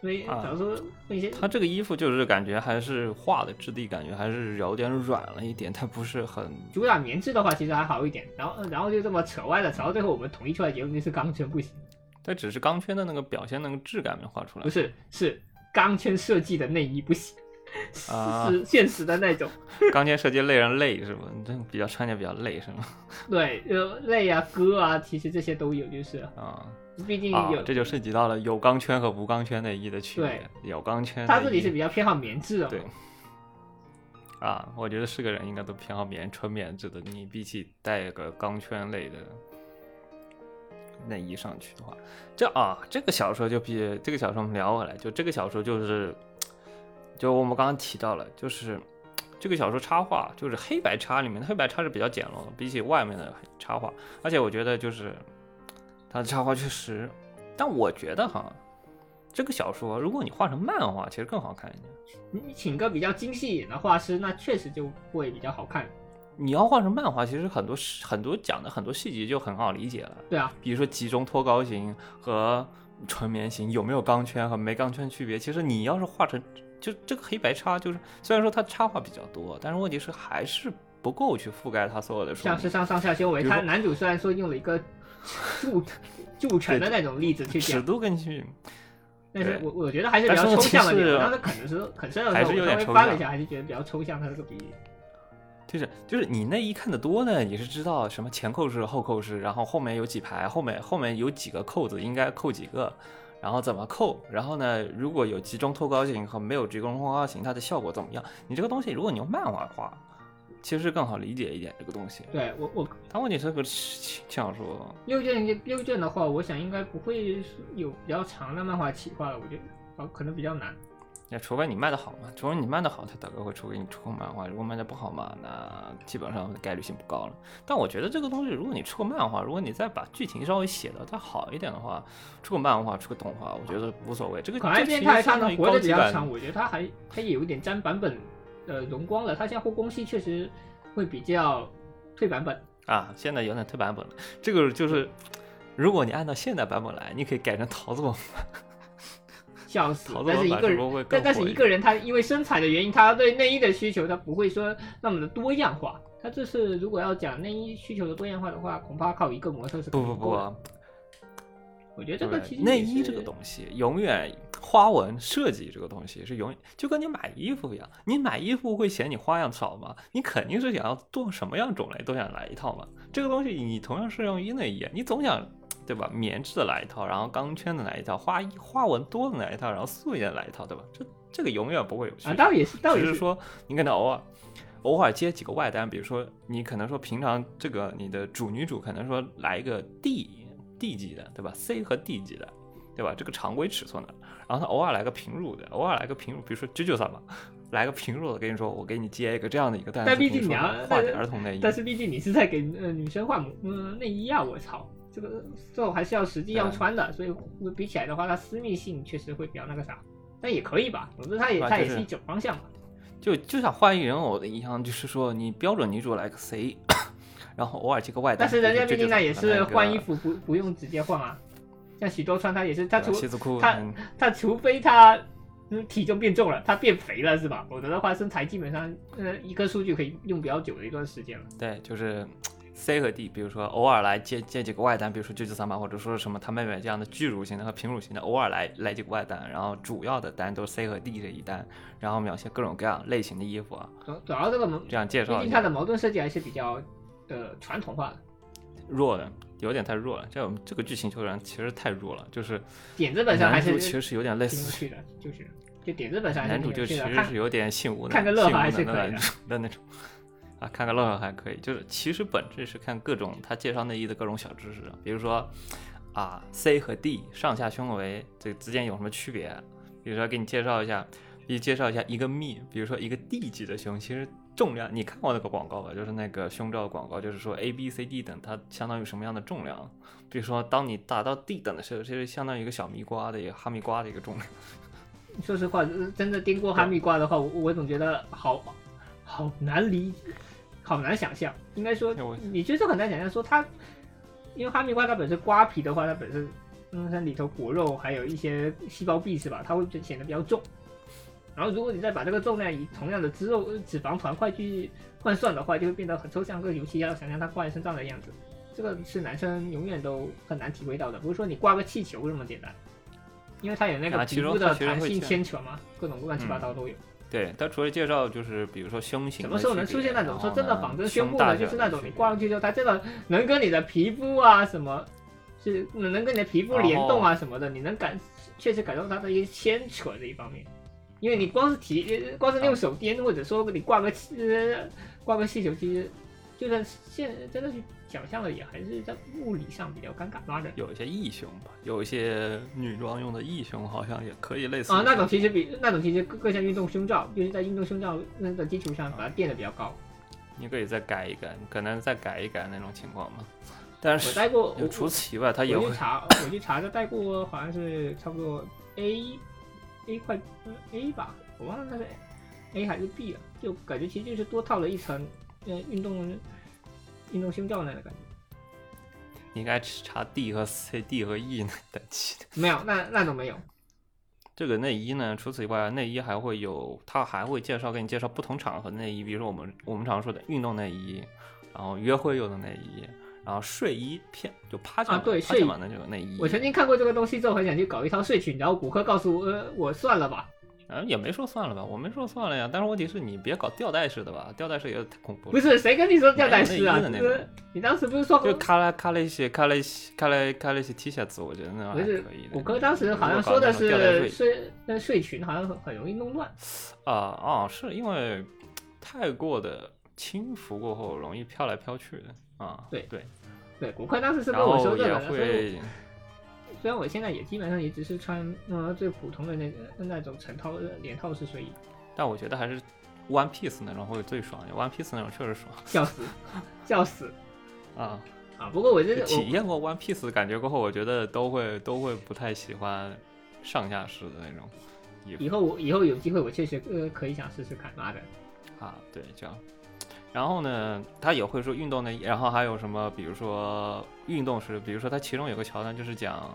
所以啊假如说那些他这个衣服就是感觉还是画的质地，感觉还是有点软了一点，它不是很主打棉质的话，其实还好一点。然后呃然后就这么扯歪了，扯到最后我们统一出来结论就是钢圈不行，它只是钢圈的那个表现那个质感没画出来不。是是钢圈设计的内衣不行。啊是现实的那种，钢圈设计累人累是吧？这比较穿起来比较累是吗？对，呃，累啊、割啊，其实这些都有，就是，啊毕竟有，啊这就涉及到了有钢圈和无钢圈内衣的区别。有钢圈他自己是比较偏好棉质的嘛，对啊，我觉得是个人应该都偏好棉纯棉质的。你比起带个钢圈类的内衣上去的话，这啊，这个小说就比这个小说我们聊回来，就这个小说就是，就我们刚刚提到了，就是这个小说插画就是黑白插里面的黑白插是比较简陋的，比起外面的插画，而且我觉得就是它的插画确实，但我觉得哈，这个小说如果你画成漫画，其实更好看一点。你请个比较精细一点的画师，那确实就会比较好看。你要画成漫画，其实很多很多讲的很多细节就很好理解了。对啊，比如说集中脱高型和纯棉型有没有钢圈和没钢圈区别？其实你要是画成就这个黑白插，就是虽然说它插画比较多，但是问题是还是不够去覆盖它所有的。像是上上下修为，他男主虽然说用了一个铸铸成的那种例子去尺讲，度跟去但是我我觉得还是比较抽象的点。其实我当时啃的时候啃生的时候，还是有我稍微翻了一下，还是觉得比较抽象，它这个比例。就是就是你内衣看的多呢，你是知道什么前扣式、后扣式，然后后面有几排，后面后面有几个扣子，应该扣几个，然后怎么扣，然后呢，如果有集中脱高型和没有集中脱高型，它的效果怎么样？你这个东西，如果你用漫画画，其实更好理解一点这个东西。对我我他问题是个小说，六卷六卷的话，我想应该不会有比较长的漫画企划了，我觉得啊可能比较难。那除非你卖的好嘛，除非你卖的好，他大概会出给你出个漫画。如果卖的不好嘛，那基本上概率性不高了。但我觉得这个东西，如果你出个漫画，如果你再把剧情稍微写的再好一点的话，出个漫画，出个动画，我觉得无所谓。这个可爱这其变态它实相当于能活得比较长，我觉得它还它也有一点沾版本呃荣光了。它现在后宫戏确实会比较退版本。啊，现在有点退版本了。这个就是，如果你按照现代版本来，你可以改成桃子王 笑死但是一个人，但但是一个人他因为身材的原因，他对内衣的需求他不会说那么的多样化。他这是如果要讲内衣需求的多样化的话，恐怕靠一个模特是不不不我觉得这个其实内衣这个东西，永远花纹设计这个东西是永远就跟你买衣服一样，你买衣服会嫌你花样少吗？你肯定是想要做什么样种类都想来一套嘛。这个东西你同样适用于内衣，你总想对吧？棉质的来一套，然后钢圈的来一套，花花纹多的来一套，然后素一点来一套，对吧？这这个永远不会有区啊，别。倒也是，倒也是说你可能偶尔偶尔接几个外单，比如说你可能说平常这个你的主女主可能说来一个 D D 级的，对吧？C 和 D 级的，对吧？这个常规尺寸的，然后他偶尔来个平乳的，偶尔来个平乳，比如说九九三嘛，来个平乳的，跟你说我给你接一个这样的一个单子，但毕竟你要画点儿童内衣，但是毕竟你是在给呃女生换呃内衣啊，我操，这个最后还是要实际要穿的，所以比起来的话，它私密性确实会比较那个啥，但也可以吧，总之它也啊就是它也是一种方向嘛。就就像换一人偶的一样，就是说你标准女主来个 C，然后偶尔接个外单，但是人家毕竟那也是换衣，服不不用直接换啊，像许多川他也是，他除他嗯。他除非他嗯体重变重了，他变肥了是吧？否则的话身材基本上呃一个数据可以用比较久的一段时间了。对，就是 C 和 D，比如说偶尔来接接几个外单，比如说九九三八或者说什么他妹妹这样的巨乳型的和平乳型的，偶尔来来几个外单，然后主要的单都是 C 和 D 这一单，然后描写各种各样类型的衣服啊，主主要这个矛，这样介绍一下。竟它的矛盾设计还是比较呃传统化的，弱的有点太弱了，这种这个剧情就其实太弱了，就是点子本身还是其实是有点类似，就是就点子本身男主就其实是有点性无能看个乐呵还是性无能可以的的的那种。啊，看个乐呵还可以，就是其实本质是看各种他介绍内衣的各种小知识，比如说啊，C 和 D 上下胸围这之间有什么区别？比如说给你介绍一下，给你介绍一下一个密，比如说一个 D 级的胸，其实重量你看过那个广告吧？就是那个胸罩广告，就是说 A、B、C、D 等它相当于什么样的重量？比如说当你达到 D 等的时候，其实相当于一个小蜜瓜的一个哈密瓜的一个重量。说实话，呃真的颠过哈密瓜的话，我我总觉得好好难理解，好难想象。应该说你就是很难想象说它，因为哈密瓜它本身瓜皮的话，它本身嗯它里头果肉还有一些细胞壁是吧？它会显得比较重。然后如果你再把这个重量以同样的肌肉脂肪团块去换算的话，就会变得很抽象，跟尤其要想象它挂在身上的样子。这个是男生永远都很难体会到的，不是说你挂个气球这么简单，因为它有那个啊其实皮肤的弹性牵扯嘛，各种乱七八糟都有。对，它除了介绍就是比如说胸型，什么时候能出现那种说真的仿真胸部的，就是那种你挂上去之后，它真的能跟你的皮肤啊什么，是能跟你的皮肤联动啊什么的，你能感确实感受到它的一个牵扯这一方面。因为你光是提，呃光是用手掂，或者说你挂个气呃挂个气球，其实就算现真的去想象了，也还是在物理上比较尴尬。拉着有一些异胸吧，有一些女装用的异胸好像也可以类似啊，那种其实比那种其实更更像运动胸罩，就是在运动胸罩那个基础上把它垫的比较高。你可以再改一改，可能再改一改那种情况嘛。但我是戴过，我除此以外，它也会我去查，我去查，这带过好像是差不多 A A 块呃 A 吧，我忘了它是 A 还是 B 了，就感觉其实就是多套了一层呃运动运动胸罩那样的感觉。你应该查 D 和 C、D 和 E 那等级的。没有，那那种没有。这个内衣呢，除此以外，内衣还会有，它还会介绍给你介绍不同场合的内衣，比如说我们我们常说的运动内衣，然后约会用的内衣，然后睡衣片就趴着啊对睡衣趴下版的这种内衣。我曾经看过这个东西之后，很想去搞一套睡裙，然后骨科告诉我，呃，我算了吧，嗯，也没说算了吧，我没说算了呀。但是问题是你别搞吊带式的吧，吊带式也太恐怖了。不是谁跟你说吊带式啊？你当时不是说就开了开了一些开了一些开了卡了一些 T 恤子，我觉得那种还是可以的。骨科当时好像说的是睡那睡裙好像很很容易弄乱。啊啊，是因为太过的轻浮过后容易飘来飘去的啊。对对，对，骨科当时是跟我后也说这个的，所以虽然我现在也基本上也只是穿呃最普通的那个那种成套的连套式睡衣，但我觉得还是 One Piece 那种会最爽，One Piece 那种确实爽笑死，笑死 啊。啊！不过我真的我体验过 One Piece 的感觉过后，我觉得都会都会不太喜欢上下式的那种以后我以后有机会我确实呃可以想试试看，妈的，啊，对，这样。然后呢，他也会说运动的，然后还有什么，比如说运动是，比如说他其中有个桥段就是讲，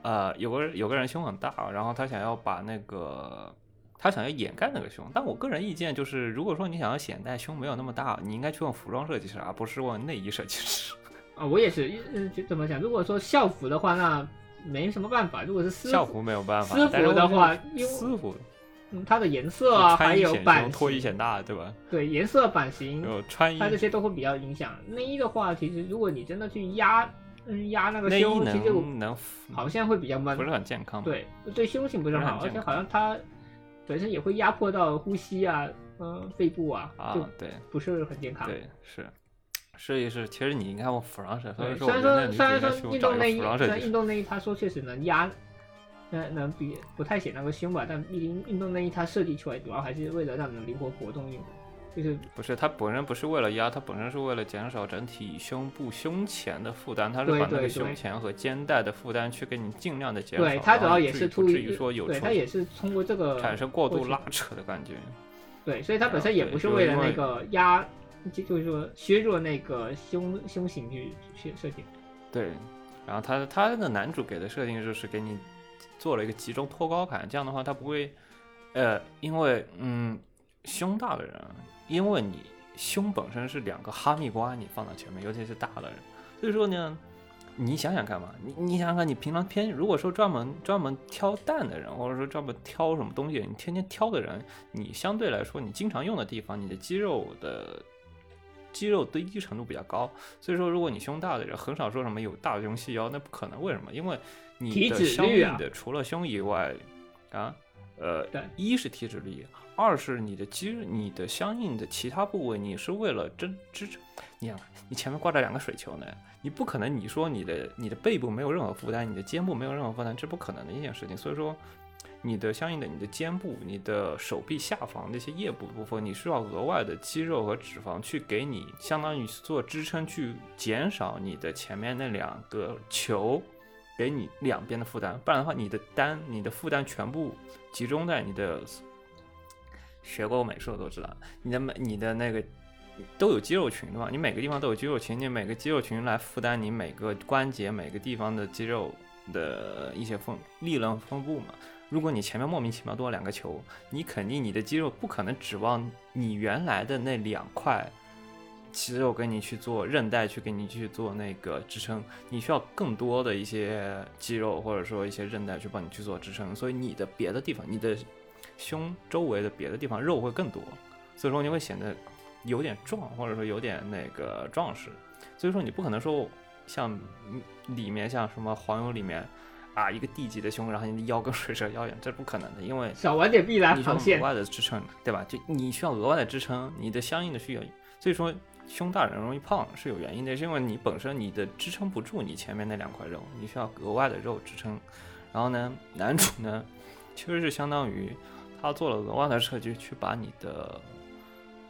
呃，有个人有个人胸很大，然后他想要把那个他想要掩盖那个胸，但我个人意见就是，如果说你想要显带胸没有那么大，你应该去问服装设计师，而不是问内衣设计师。啊，我也是，呃，就怎么讲？如果说校服的话，那没什么办法；如果是私校服没有办法，私服的话私服嗯，它的颜色啊，还有版型，脱衣，显大，对吧？对颜色、版型，有穿衣它这些都会比较影响。内衣的话，其实如果你真的去压，嗯，压那个胸，其实我能能好像会比较闷不，是很健康嘛？对，对胸型不是很好，而且好像它本身也会压迫到呼吸啊，呃，肺部啊，就啊，对。不是很健康。对，是，试一试。其实你应该问服装设计，所对，以虽然说虽然说运动内衣，虽然运。动内衣他说确实能压，能能比不太显那个胸吧，但毕竟运动内衣它设计出来主要还是为了让人灵活活动用的，就是不是，它本身不是为了压，它本身是为了减少整体胸部胸前的负担，它是对把那个胸前和肩带的负担去给你尽量的减少。对它主要也是不至于说有对出它也是通过这个产生过度拉扯的感觉。对，所以它本身也不是为为了那个压，就就是说削弱那个胸胸型去去设计。对，然后他他那个男主给的设定就是给你做了一个集中托高感，这样的话他不会，呃，因为嗯胸大的人，因为你胸本身是两个哈密瓜，你放到前面，尤其是大的人，所以说呢，你想想看嘛，你你想想看，你平常偏如果说专门专门挑担的人，或者说专门挑什么东西，你天天挑的人，你相对来说你经常用的地方，你的肌肉的肌肉堆积程度比较高，所以说如果你胸大的人，很少说什么有大胸细腰，那不可能，为什么？因为你的相应的除了胸以外，啊，呃对，一是体脂率，二是你的肌你的相应的其他部位，你是为了支支撑。你想，你前面挂着两个水球呢，你不可能你说你的你的背部没有任何负担，你的肩部没有任何负担，这不可能的一件事情。所以说，你的相应的你的肩部、你的手臂下方那些腋部部分，你需要额外的肌肉和脂肪去给你相当于做支撑，去减少你的前面那两个球给你两边的负担，不然的话，你的单你的负担全部集中在你的学过美术的都知道，你的每你的那个都有肌肉群的嘛，你每个地方都有肌肉群，你每个肌肉群来负担你每个关节每个地方的肌肉的一些分力量分布嘛。如果你前面莫名其妙多了两个球，你肯定你的肌肉不可能指望你原来的那两块肌肉给你去做韧带去给你去做那个支撑，你需要更多的一些肌肉或者说一些韧带去帮你去做支撑，所以你的别的地方，你的胸周围的别的地方肉会更多，所以说你会显得有点壮，或者说有点那个壮实。所以说你不可能说像嗯里面像什么黄油里面啊一个 D 级的胸，然后你的腰跟水蛇腰一样，这是不可能的，因为少玩点臂来你需要防线额。外的支撑，对吧？就你需要额外的支撑，你的相应的需要，所以说胸大人容易胖是有原因的，是因为你本身你的支撑不住你前面那两块肉，你需要额外的肉支撑。然后呢，男主呢，其实是相当于他做了额外的设计，去把你的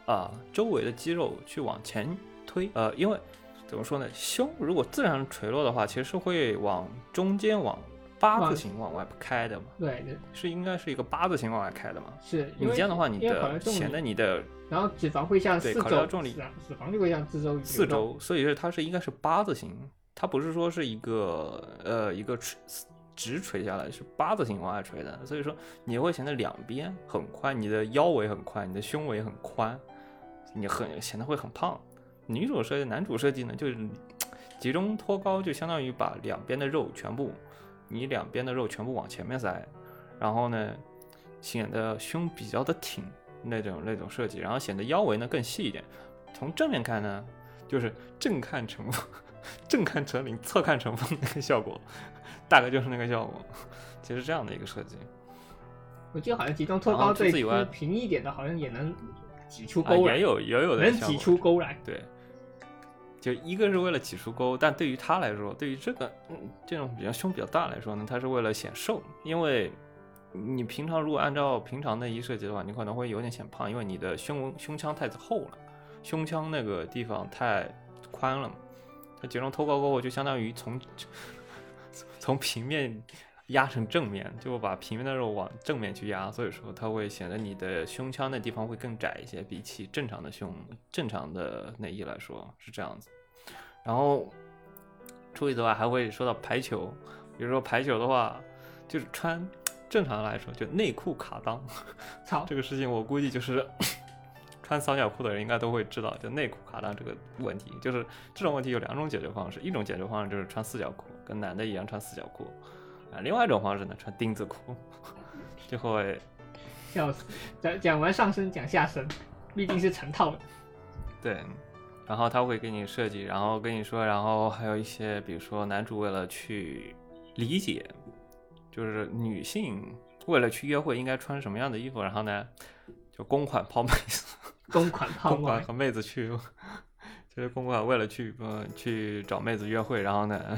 啊、周围的肌肉去往前推，呃，因为怎么说呢，胸如果自然垂落的话，其实是会往中间往八字形往外开的嘛。对对，是应该是一个八字形往外开的嘛？是你这样的话，你的显得，你的然后脂肪会向对四周，力脂肪就会向四周四。周，所以是它是应该是八字形，它不是说是一个呃一个垂直垂下来，是八字形往外垂的，所以说你会显得两边很宽，你的腰围很宽，你的胸围很宽，你很显得会很胖。女主设计、男主设计呢，就是集中托高，就相当于把两边的肉全部，你两边的肉全部往前面塞，然后呢，显得胸比较的挺那种那种设计，然后显得腰围呢更细一点。从正面看呢，就是正看成 正看成岭，侧看成风那个效果，大概就是那个效果。其实这样的一个设计我记得好像集中托然后高对除此以外平一点的，好像也能挤出啊，沟来，也有也有的能挤出沟来。对，就一个是为了挤出沟，但对于他来说，对于这个嗯这种比较胸比较大来说呢，他是为了显瘦，因为你平常如果按照平常内衣设计的话，你可能会有点显胖，因为你的胸胸腔太厚了，胸腔那个地方太宽了嘛，它集中托高过后，就相当于从从平面。压成正面，就把平面的肉往正面去压，所以说它会显得你的胸腔那地方会更窄一些，比起正常的胸正常的内衣来说是这样子。然后除此之外还会说到排球，比如说排球的话，就是穿正常来说就内裤卡裆 操，这个事情，我估计就是穿三角裤的人应该都会知道，就内裤卡裆这个问题，就是这种问题有两种解决方式，一种解决方式就是穿四角裤，跟男的一样穿四角裤。啊，另外一种方式呢，穿钉子裤，就会笑死！讲讲完上身讲下身，毕竟是成套的。对，然后他会给你设计，然后跟你说，然后还有一些，比如说男主为了去理解，就是女性为了去约会应该穿什么样的衣服，然后呢，就公款泡妹子，公款泡沫，公款和妹子去，就是公款为了去呃去找妹子约会，然后呢。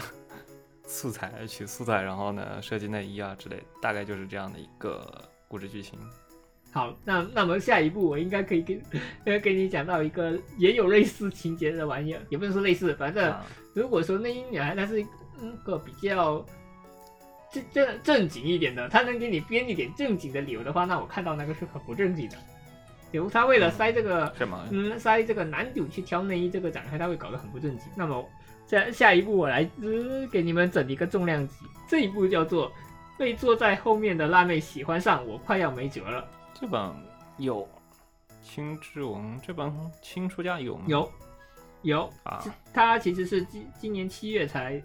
素材取素材，然后呢设计内衣啊之类，大概就是这样的一个故事剧情。好，那那么下一步我应该可以 跟呃给你讲到一个也有类似情节的玩意儿，也不能说类似，反正啊，如果说内衣女孩她是那个比较正正正经一点的，她能给你编一点正经的理由的话，那我看到那个是很不正经的。比如她为了塞这个，什么？嗯，塞这个男主去挑内衣这个展开，他会搞得很不正经。那么下下一步我来、呃、给你们整一个重量级，这一步叫做被坐在后面的辣妹喜欢上，我快要没辙了。这本有青之王这本新出价有吗？有有，啊，它其实是今今年七月才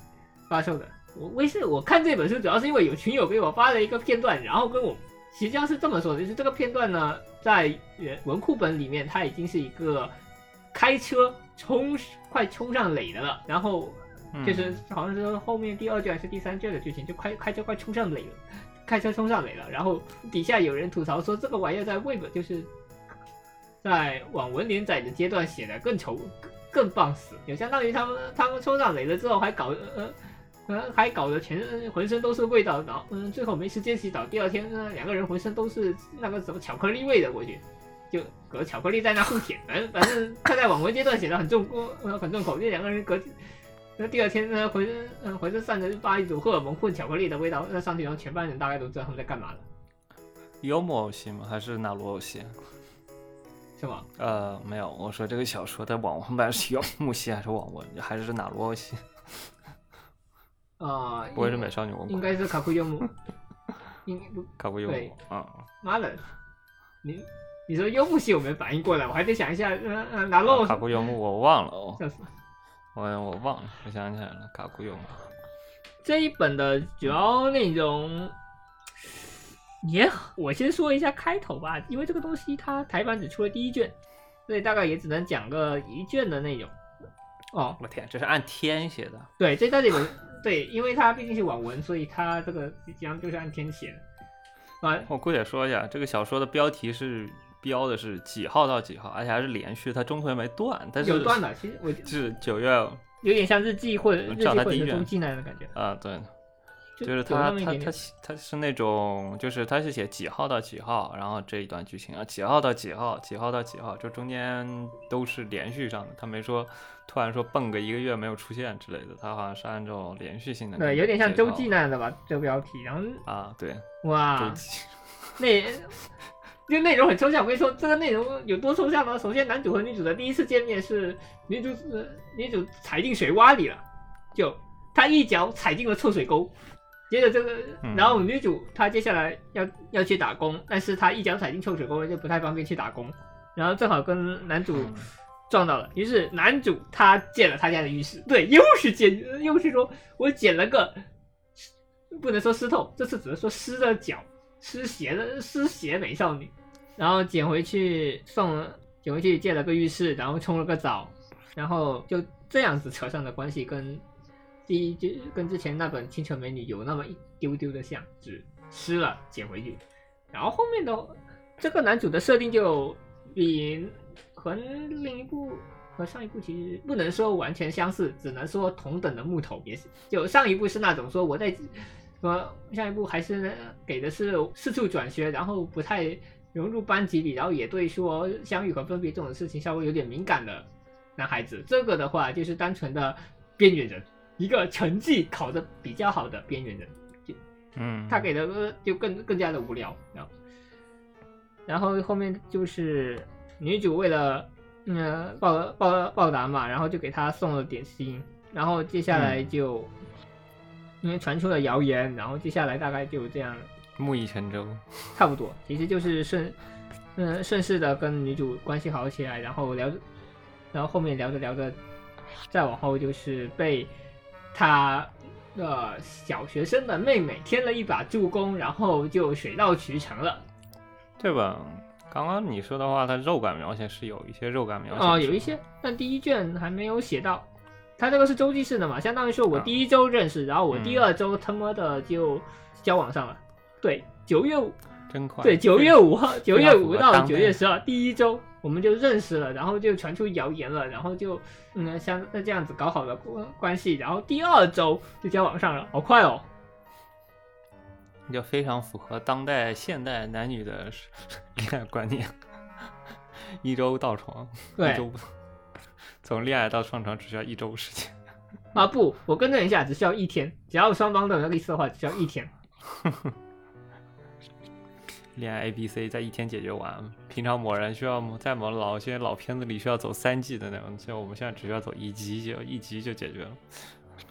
发售的。我为是我看这本书，主要是因为有群友给我发了一个片段，然后跟我实际上是这么说的，就是这个片段呢，在原文库本里面，它已经是一个开车冲快冲上垒的了，然后嗯就是好像是后面第二卷还是第三卷的剧情，就开开车快冲上垒了，开车冲上垒了，然后底下有人吐槽说这个玩意儿在 Web 就是在网文连载的阶段写的更丑更更棒死，就相当于他们他们冲上垒了之后还搞呃。呃，还搞得全身浑身都是味道，然后嗯，最后没时间洗澡，第二天呢，两个人浑身都是那个什么巧克力味的过去，就隔巧克力在那互舔，反正反正他在网文阶段写的很重呃很重口，这两个人隔那第二天呢浑身嗯浑身散着发一组荷尔蒙混巧克力的味道，那上去然后全班人大概都知道他们在干嘛了，幽默偶系吗？还是哪罗偶系？是吗？呃，没有，我说这个小说的网文版是幽默系还是网文，还是哪罗偶系？啊、不会是美少女？应该是卡库幽默，应不卡布幽对默啊，妈的，你你说幽默系我没反应过来，我还得想一下，嗯嗯，拿漏卡布幽默我忘了哦，笑死。我我忘了，我想起来了，卡布幽默。这一本的主要内容也，我先说一下开头吧，因为这个东西它台版只出了第一卷，所以大概也只能讲个一卷的内容。哦，我天，这是按天写的。对，这在这本对，因为它毕竟是网文，所以它这个实际上就是按天写的。啊，我姑且说一下，这个小说的标题是标的是几号到几号，而且还是连续，它中途也没断，但是有断的，其实我是九月有点像日记或者日记或者周记那样的感觉，啊，对，就是他他他。他是那种，就是他是写几号到几号，然后这一段剧情啊，几号到几号，几号到几号，就中间都是连续上的，他没说突然说蹦个一个月没有出现之类的，他好像是按照连续性的对，有点像周记那样的吧，这个标题。然后啊，对，哇周，记那 就内容很抽象。我跟你说，这个内容有多抽象呢？首先，男主和女主的第一次见面是女主呃女主踩进水洼里了，就她一脚踩进了臭水沟。接着这个，嗯然后女主她接下来要要去打工，但是她一脚踩进臭水沟了，就不太方便去打工。然后正好跟男主嗯撞到了，于是男主他建了他家的浴室，对，又是捡，又是说我捡了个，不能说湿透，这次只能说湿的脚，湿鞋的湿鞋美少女，然后捡回去送，捡回去建了个浴室，然后冲了个澡，然后就这样子扯上的关系跟第一就跟之前那本清纯美女有那么一丢丢的像，只湿了捡回去，然后后面的这个男主的设定就比和另一部和上一部其实不能说完全相似，只能说同等的木头也是。就上一部是那种说我在，说上一部还是给的是四处转学，然后不太融入班级里，然后也对说相遇和分别这种事情稍微有点敏感的男孩子。这个的话就是单纯的边缘人，一个成绩考得比较好的边缘人。就嗯，他给的呃就更更加的无聊，然后然后后面就是女主为了嗯报报报答嘛，然后就给他送了点心，然后接下来就、因为传出了谣言，然后接下来大概就这样木已成舟。差不多，其实就是顺嗯顺势的跟女主关系好起来，然后聊，然后后面聊着聊着，再往后就是被他的小学生的妹妹添了一把助攻，然后就水到渠成了。对吧？刚刚你说的话，它肉感描写是有一些肉感描写哦，有一些，但第一卷还没有写到。他这个是周记式的嘛，相当于说我啊第一周认识，然后我第嗯二周他妈的就交往上了。对，九月五真快。对，九月五号，九月五到九月十二，第一周我们就认识了，然后就传出谣言了，然后就嗯像那这样子搞好了关关系，然后第二周就交往上了，好快哦。就非常符合当代现代男女的恋爱观念，一周到床，一对周从恋爱到上床只需要一周时间。啊不，我更正一下，只需要一天，只要双方都有个意思的话，只需要一天。恋爱 A B C 在一天解决完，平常某人需要在某老些老片子里需要走三季的那种，就我们现在只需要走一集就一集就解决了。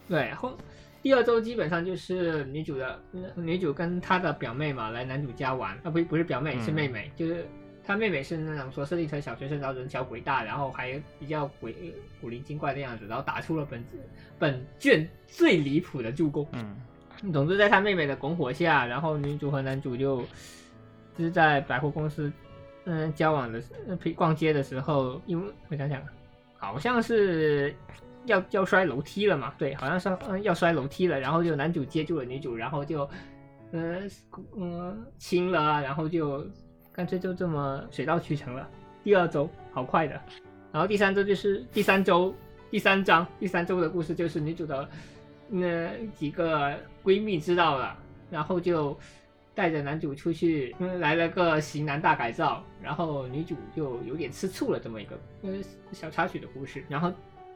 对，后第二周基本上就是女主的、呃女主跟她的表妹嘛来男主家玩，啊不不是表妹、嗯是妹妹，就是她妹妹是那种说设定成小学生，然后人小鬼大，然后还比较鬼古灵精怪的样子，然后打出了本本卷最离谱的助攻。嗯，总之，在他妹妹的拱火下，然后女主和男主就就是在百货公司嗯交往的呃逛街的时候，因为我想想，好像是要要摔楼梯了嘛，对，好像是嗯要摔楼梯了，然后就男主接住了女主，然后就嗯嗯亲了，然后就干脆就这么水到渠成了。第二周好快的，然后第三周就是第三周第三章第三周的故事就是女主的那几个闺蜜知道了，然后就带着男主出去，嗯，来了个型男大改造，然后女主就有点吃醋了，这么一个呃小插曲的故事，然后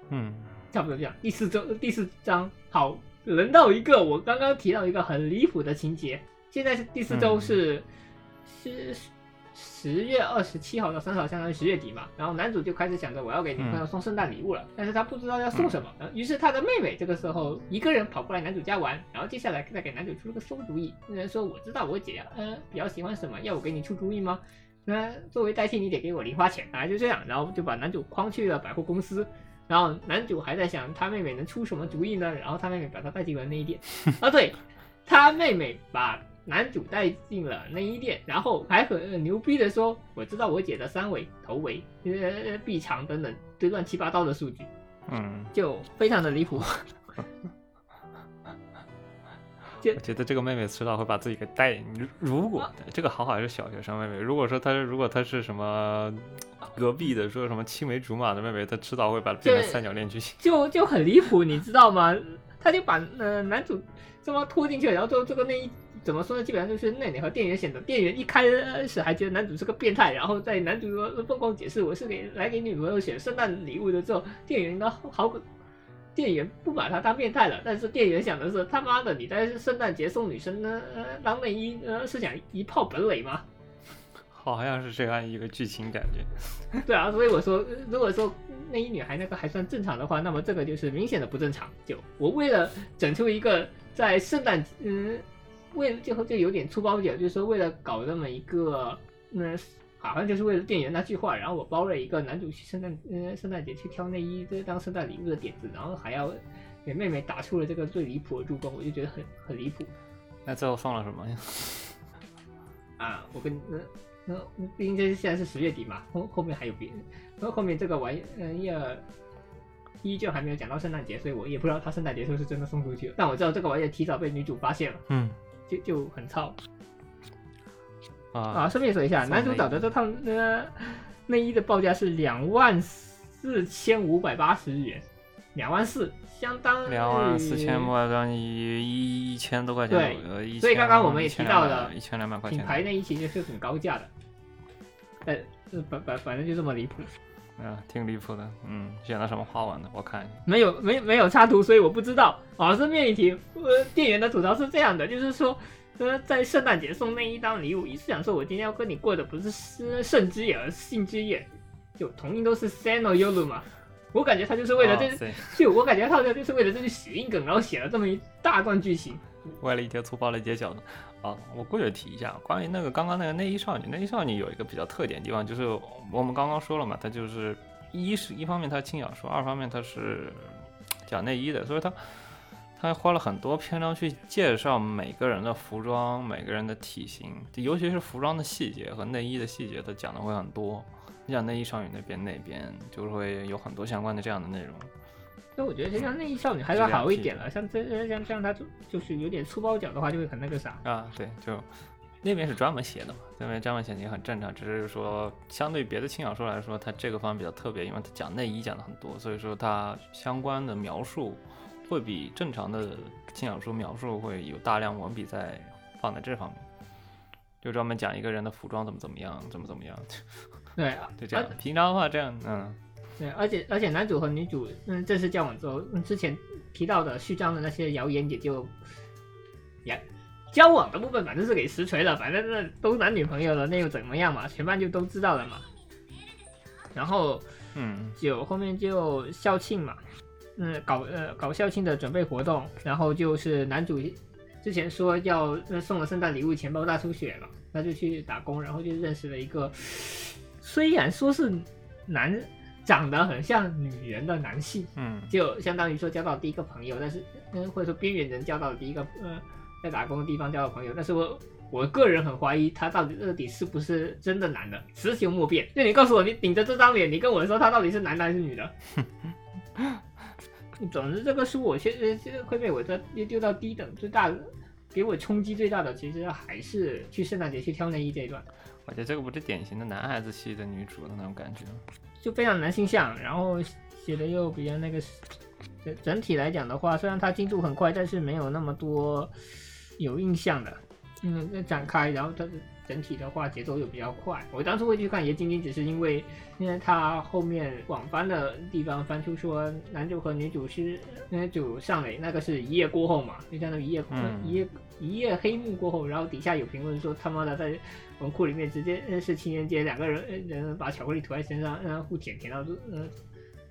嗯，差不多这样。第四周第四章好，轮到一个我刚刚提到一个很离谱的情节，现在是第四周嗯。是、是十月二十七号到三十号，相当于十月底嘛。然后男主就开始想着我要给女朋友送圣诞礼物了，但是他不知道要送什么。呃于是他的妹妹这个时候一个人跑过来男主家玩，然后接下来再给男主出了个馊主意，那人说我知道我姐呃比较喜欢什么，要我给你出主意吗？那作为代替你得给我零花钱啊，就这样，然后就把男主诓去了百货公司。然后男主还在想他妹妹能出什么主意呢？然后他妹妹把他带进了内衣店。啊，对，他妹妹把男主带进了内衣店，然后还很呃牛逼的说：“我知道我姐的三围、头围、呃臂长等等，这乱七八糟的数据，嗯，就非常的离谱。我觉得这个妹妹迟早会把自己给带。如果这个好好是小学生妹妹，如果说她如果她是什么隔壁的说什么青梅竹马的妹妹，她迟早会把她变成三角恋剧情。就就很离谱，你知道吗？她就把呃男主这么拖进去，然后最后这个内衣怎么说呢？基本上就是内内和店员选的。店员一开始还觉得男主是个变态，然后在男主说疯狂解释我是给来给女朋友选圣诞礼物的时候，店员呢好店员不把他当变态了，但是店员想的是他妈的你在圣诞节送女生呢呃当内衣呃是想一炮本垒吗？好像是这样一个剧情感觉。对啊，所以我说，呃如果说内衣女孩那个还算正常的话，那么这个就是明显的不正常。就我为了整出一个在圣诞，嗯，为了最后就有点粗暴点，就是说为了搞那么一个，嗯，好像就是为了店员那句话，然后我包了一个男主去圣诞，嗯，圣诞节去挑内衣，这当圣诞礼物的点子，然后还要给妹妹打出了这个最离谱的助攻，我就觉得很很离谱那最后送了什么呀？啊！我跟那那毕竟这是现在是十月底嘛，后后面还有别，然后后面这个玩意儿依旧还没有讲到圣诞节，所以我也不知道他圣诞节是不是真的送出去了。但我知道这个玩意儿提早被女主发现了，嗯就就很糙啊！啊，顺便说一下，男主找的这套呃内衣的报价是两万四千五百八十日元，两万四，相当于两万四千万当一一一千多块钱对左右，一所以刚刚我们也提到了一千两百块钱。品牌内衣其实是很高价的，呃，呃反反反正就这么离谱。啊，挺离谱的。嗯，选了什么花纹的？我看一下。没有没没有插图，所以我不知道。啊，顺便一提，呃，店员的吐槽是这样的，就是说，呃，在圣诞节送内衣当礼物，一是想说我今天要跟你过的不是圣圣之夜，而是性之夜，就同音都是 Sano Yolu 嘛。我感觉他就是为了这，哦就我感觉他好像就是为了这句谐音梗，然后写了这么一大段剧情。为了一条粗暴的街角呢。啊，我过去提一下，关于那个刚刚那个内衣少女，内衣少女有一个比较特点的地方，就是我们刚刚说了嘛，它就是一是一方面它轻小说，二方面它是讲内衣的，所以它它花了很多篇章去介绍每个人的服装、每个人的体型，尤其是服装的细节和内衣的细节，它讲的会很多。你讲内衣少女那边那边就会有很多相关的这样的内容。所以我觉得像内衣少女还是要好一点了，像这像像他就就是有点粗包脚的话，就会很那个啥。啊，对，就那边是专门写的嘛，那边专门写也很正常，只是说相对别的轻小说来说，它这个方面比较特别，因为它讲内衣讲的很多，所以说它相关的描述会比正常的轻小说描述会有大量文笔在放在这方面，就专门讲一个人的服装怎么怎么样，怎么怎么样，对啊，就这样。平常的话这样，嗯，对，而且而且男主和女主嗯正式交往之后，嗯之前提到的序章的那些谣言也就，呀，交往的部分反正是给实锤了，反正那都男女朋友了，那又怎么样嘛？全班就都知道了嘛。然后嗯就后面就校庆嘛，嗯，搞呃搞校庆的准备活动，然后就是男主之前说要呃送了圣诞礼物，钱包大出血嘛，他就去打工，然后就认识了一个虽然说是男，长得很像女人的男性，嗯就相当于说交到第一个朋友，但是嗯，或者说边缘人交到的第一个呃，在打工的地方交到朋友，但是我我个人很怀疑他到底到底是不是真的男的，雌雄莫辨。就你告诉我，你顶着这张脸，你跟我说他到底是男的还是女的？总之，这个书我现在现在会被我这丢丢到低等，最大的给我冲击最大的，其实还是去圣诞节去挑内衣这一段。我觉得这个不是典型的男孩子系的女主的那种感觉。就非常男性向，然后写的又比较那个，整整体来讲的话，虽然它进度很快，但是没有那么多有印象的，嗯，那展开，然后它整体的话节奏又比较快。我当初会去看也仅仅只是因为，因为他后面网翻的地方翻出说男主和女主是男主上垒，那个是一夜过后嘛，就相当于一夜、嗯一夜一夜黑幕过后，然后底下有评论说他妈的在文库里面直接认识情人节，两个人呃人把巧克力涂在身上，然后互舔舔到嗯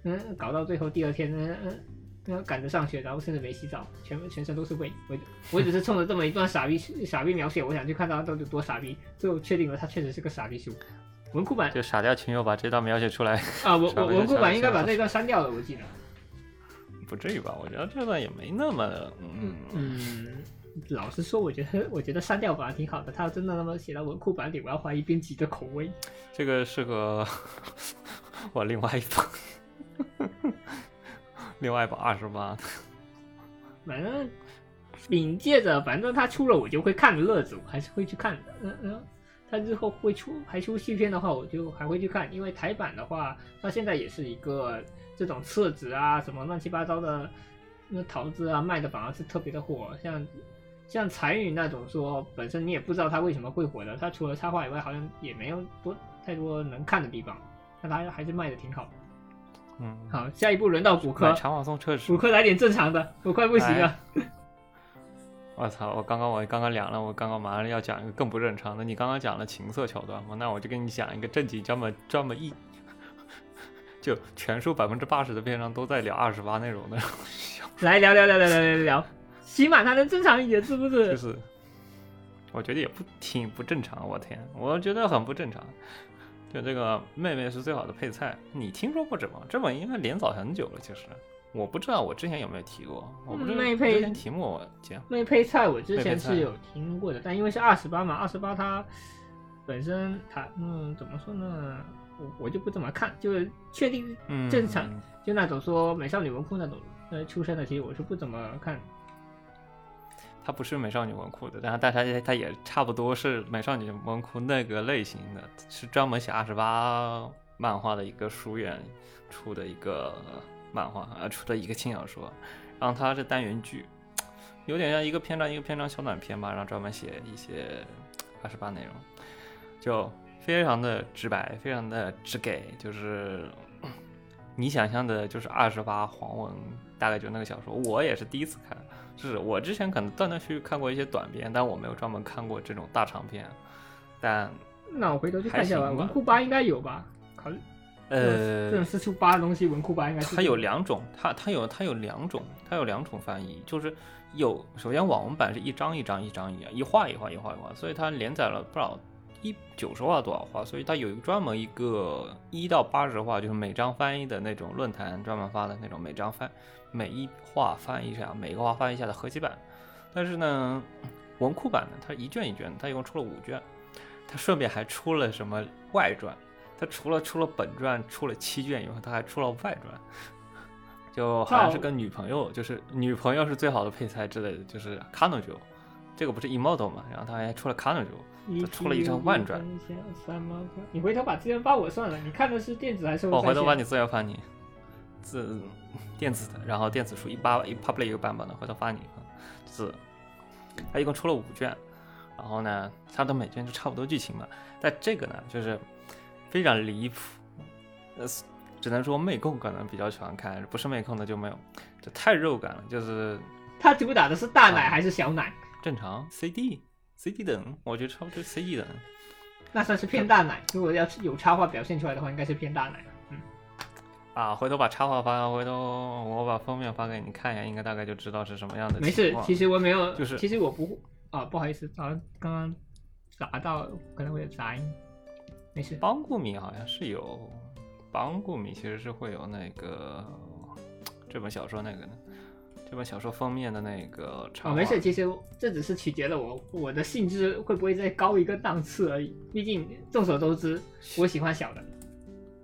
嗯搞到最后第二天嗯嗯。嗯，赶着上学，然后甚至没洗澡，全全身都是味。我我只是冲着这么一段傻逼傻逼描写，我想去看他到底多傻逼。最后确定了，他确实是个傻逼书。文库版就傻掉群友把这段描写出来，啊，我我 文库版应该把这段删掉了，我记得。不至于吧？我觉得这段也没那么，嗯，嗯，老实说，我觉得我觉得删掉反而挺好的。他要真的那么写到文库版里，我要怀疑编辑的口味。这个适合 我另外一本，另外一把二十八，反正凭借着，反正他出了我就会看的乐子，我还是会去看的。嗯嗯，他日后会出还出续篇的话，我就还会去看，因为台版的话，它现在也是一个这种册子啊，什么乱七八糟的那桃子啊，卖的反而是特别的火。像像彩羽那种说本身你也不知道它为什么会火的，它除了插画以外，好像也没有多太多能看的地方，但它还是卖的挺好。嗯，好，下一步轮到骨科，买长网送厕纸。骨科来点正常的，我快不行了。我操！我刚刚我刚刚凉了，我刚刚马上要讲一个更不正常的。你刚刚讲了情色桥段嘛，那我就跟你讲一个正经专门专门一，就全书百分之八十的篇章都在聊二十八内容的，来聊聊聊聊聊聊聊，起码它能正常一点，是不是？就是是，我觉得也不挺不正常。我天，我觉得很不正常。就这个妹妹是最好的配菜，你听说过这本？这本应该连载很久了，其实我不知道我之前有没有提过，我不知道妹配之前题目我讲。妹配菜我之前是有听过的，但因为是二十八嘛，二十八它本身它嗯怎么说呢，我我就不怎么看，就是确定嗯，正常就那种说美少女文库那种呃出身的，其实我是不怎么看。它不是美少女文库的，但是但它它也差不多是美少女文库那个类型的，是专门写二十八漫画的一个书院出的一个漫画，呃出的一个轻小说，然后它是单元剧，有点像一个篇章一个篇章小短篇吧，然后专门写一些二十八内容，就非常的直白，非常的直给，就是你想象的，就是二十八黄文，大概就那个小说，我也是第一次看。是我之前可能断断续续看过一些短片，但我没有专门看过这种大长片。但那我回头去看一下吧，文库八应该有吧？考虑呃这种呃，四出八的东西，文库八应该是它有两种，它它有它有两种，它有两种翻译，就是有首先网文版是一张一张一张一样，一画一画一画一画，所以它连载了不少一九十话多少话，所以它有一个专门一个一到八十话，就是每章翻译的那种论坛专门发的那种每章翻每一话翻译一下，每个话翻译一下的合集版。但是呢，文库版呢，它一卷一卷，它一共出了五卷，它顺便还出了什么外传。它除了出了本传出了七卷以后，它还出了外传，就好像是跟女朋友，就是女朋友是最好的配菜之类的，就是卡诺九，这个不是 Emoto 嘛，然后他还出了卡诺九，它出了一张万传你回头把资源发我算了，你看的是电子还是我回头把你资源发你，自电子的，然后电子书一八一 public 一个版本的，回头发你，是，它一共出了五卷，然后呢，它的每卷就差不多剧情嘛，但这个呢就是非常离谱，呃，只能说妹控可能比较喜欢看，不是妹控的就没有，这太肉感了，就是他主打的是大奶啊还是小奶？正常 CD CD 等，我觉得差不多 CD 等。那算是偏大奶。如果要是有插画表现出来的话，应该是偏大奶啊，回头把插画发，回头我把封面发给你看一下，应该大概就知道是什么样的没事其实我没有，就是其实我不啊，不好意思，啊，刚刚砸到可能会有杂音，没事。邦固米好像是有，邦固米其实是会有那个这本小说那个的，这本小说封面的那个插哦，画。没事，其实这只是取决了我我的兴致会不会再高一个档次而已。毕竟众所周知，我喜欢小的。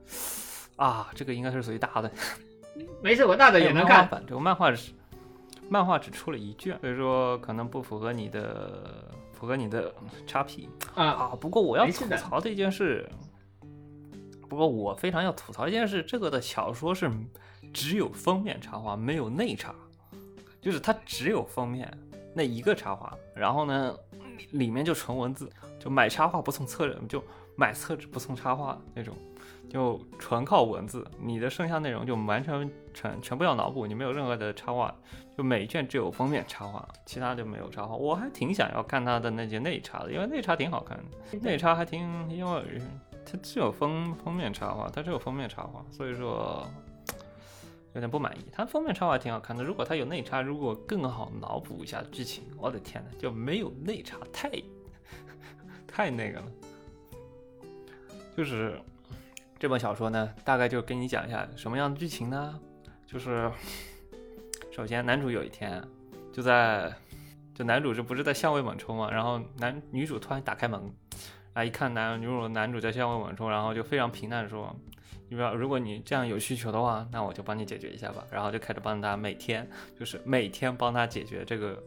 啊，这个应该是属于大的。没事，我大的也能看。这个漫画是漫画只出了一卷，所以说可能不符合你的符合你的 XP 啊，啊。不过我要吐槽的一件事，不过我非常要吐槽一件事，这个的小说是只有封面插画，没有内插，就是它只有封面那一个插画，然后呢里里面就纯文字，就买插画不送册纸，就买册纸不送插画那种。就纯靠文字，你的剩下内容就完全全全部要脑补，你没有任何的插画，就每一卷只有封面插画，其他就没有插画。我还挺想要看他的那些内插的，因为内插挺好看的，内插还挺，因为它只有封封面插画，它只有封面插画，所以说有点不满意。它封面插画挺好看的，如果它有内插，如果更好脑补一下剧情，我的天呐，就没有内插，太 太那个了，就是。这本小说呢，大概就跟你讲一下什么样的剧情呢？就是首先男主有一天就在，就男主这不是在相位猛冲嘛，然后男女主突然打开门，啊一看男女主男主在相位猛冲，然后就非常平淡说，你说如果你这样有需求的话，那我就帮你解决一下吧，然后就开始帮他每天就是每天帮他解决这个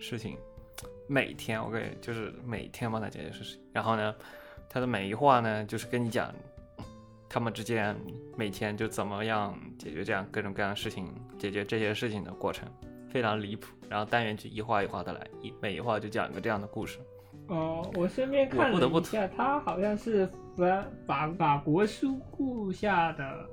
事情，每天我给就是每天帮他解决事情，然后呢，他的每一话呢就是跟你讲。他们之间每天就怎么样解决这样各种各样的事情，解决这些事情的过程非常离谱。然后单元剧一画一画的来，一每一画就讲一个这样的故事。哦，我顺便看了一下，他好像是法法法国书库下的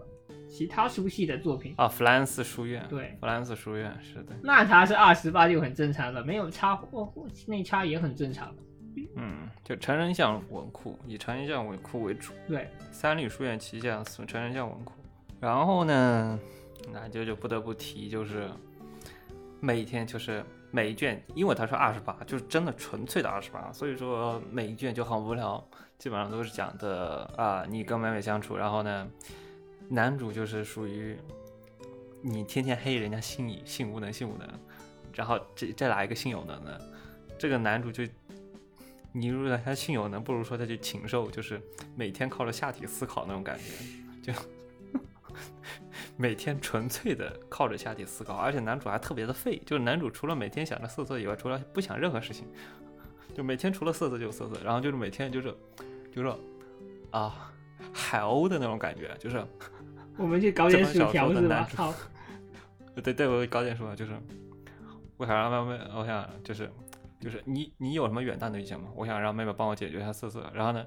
其他书系的作品啊，弗兰斯书院。对，弗兰斯书院是的。那他是二十八就很正常了，没有插或内插也很正常。嗯，就成人向文库，以成人向文库为主。对，三立书院旗下成人向文库。然后呢，那就就不得不提，就是每天就是每一卷，因为它是二十八，就是真的纯粹的二十八，所以说每一卷就很无聊，基本上都是讲的啊，你跟美美相处，然后呢，男主就是属于你天天黑人家性性无能性无能，然后这再来一个性有能的，这个男主就。你如果他性有能，不如说他去禽兽，就是每天靠着下体思考那种感觉，就 每天纯粹的靠着下体思考，而且男主还特别的废，就是男主除了每天想着色色以外，除了不想任何事情，就每天除了色色就色色，然后就是每天就是就是啊海鸥的那种感觉，就是我们去搞点薯条是吧？好，对对，我搞点薯条，就是我想让妹妹，我想就是。就是你，你有什么远大的理想吗？我想让妹妹帮我解决一下色色。然后呢，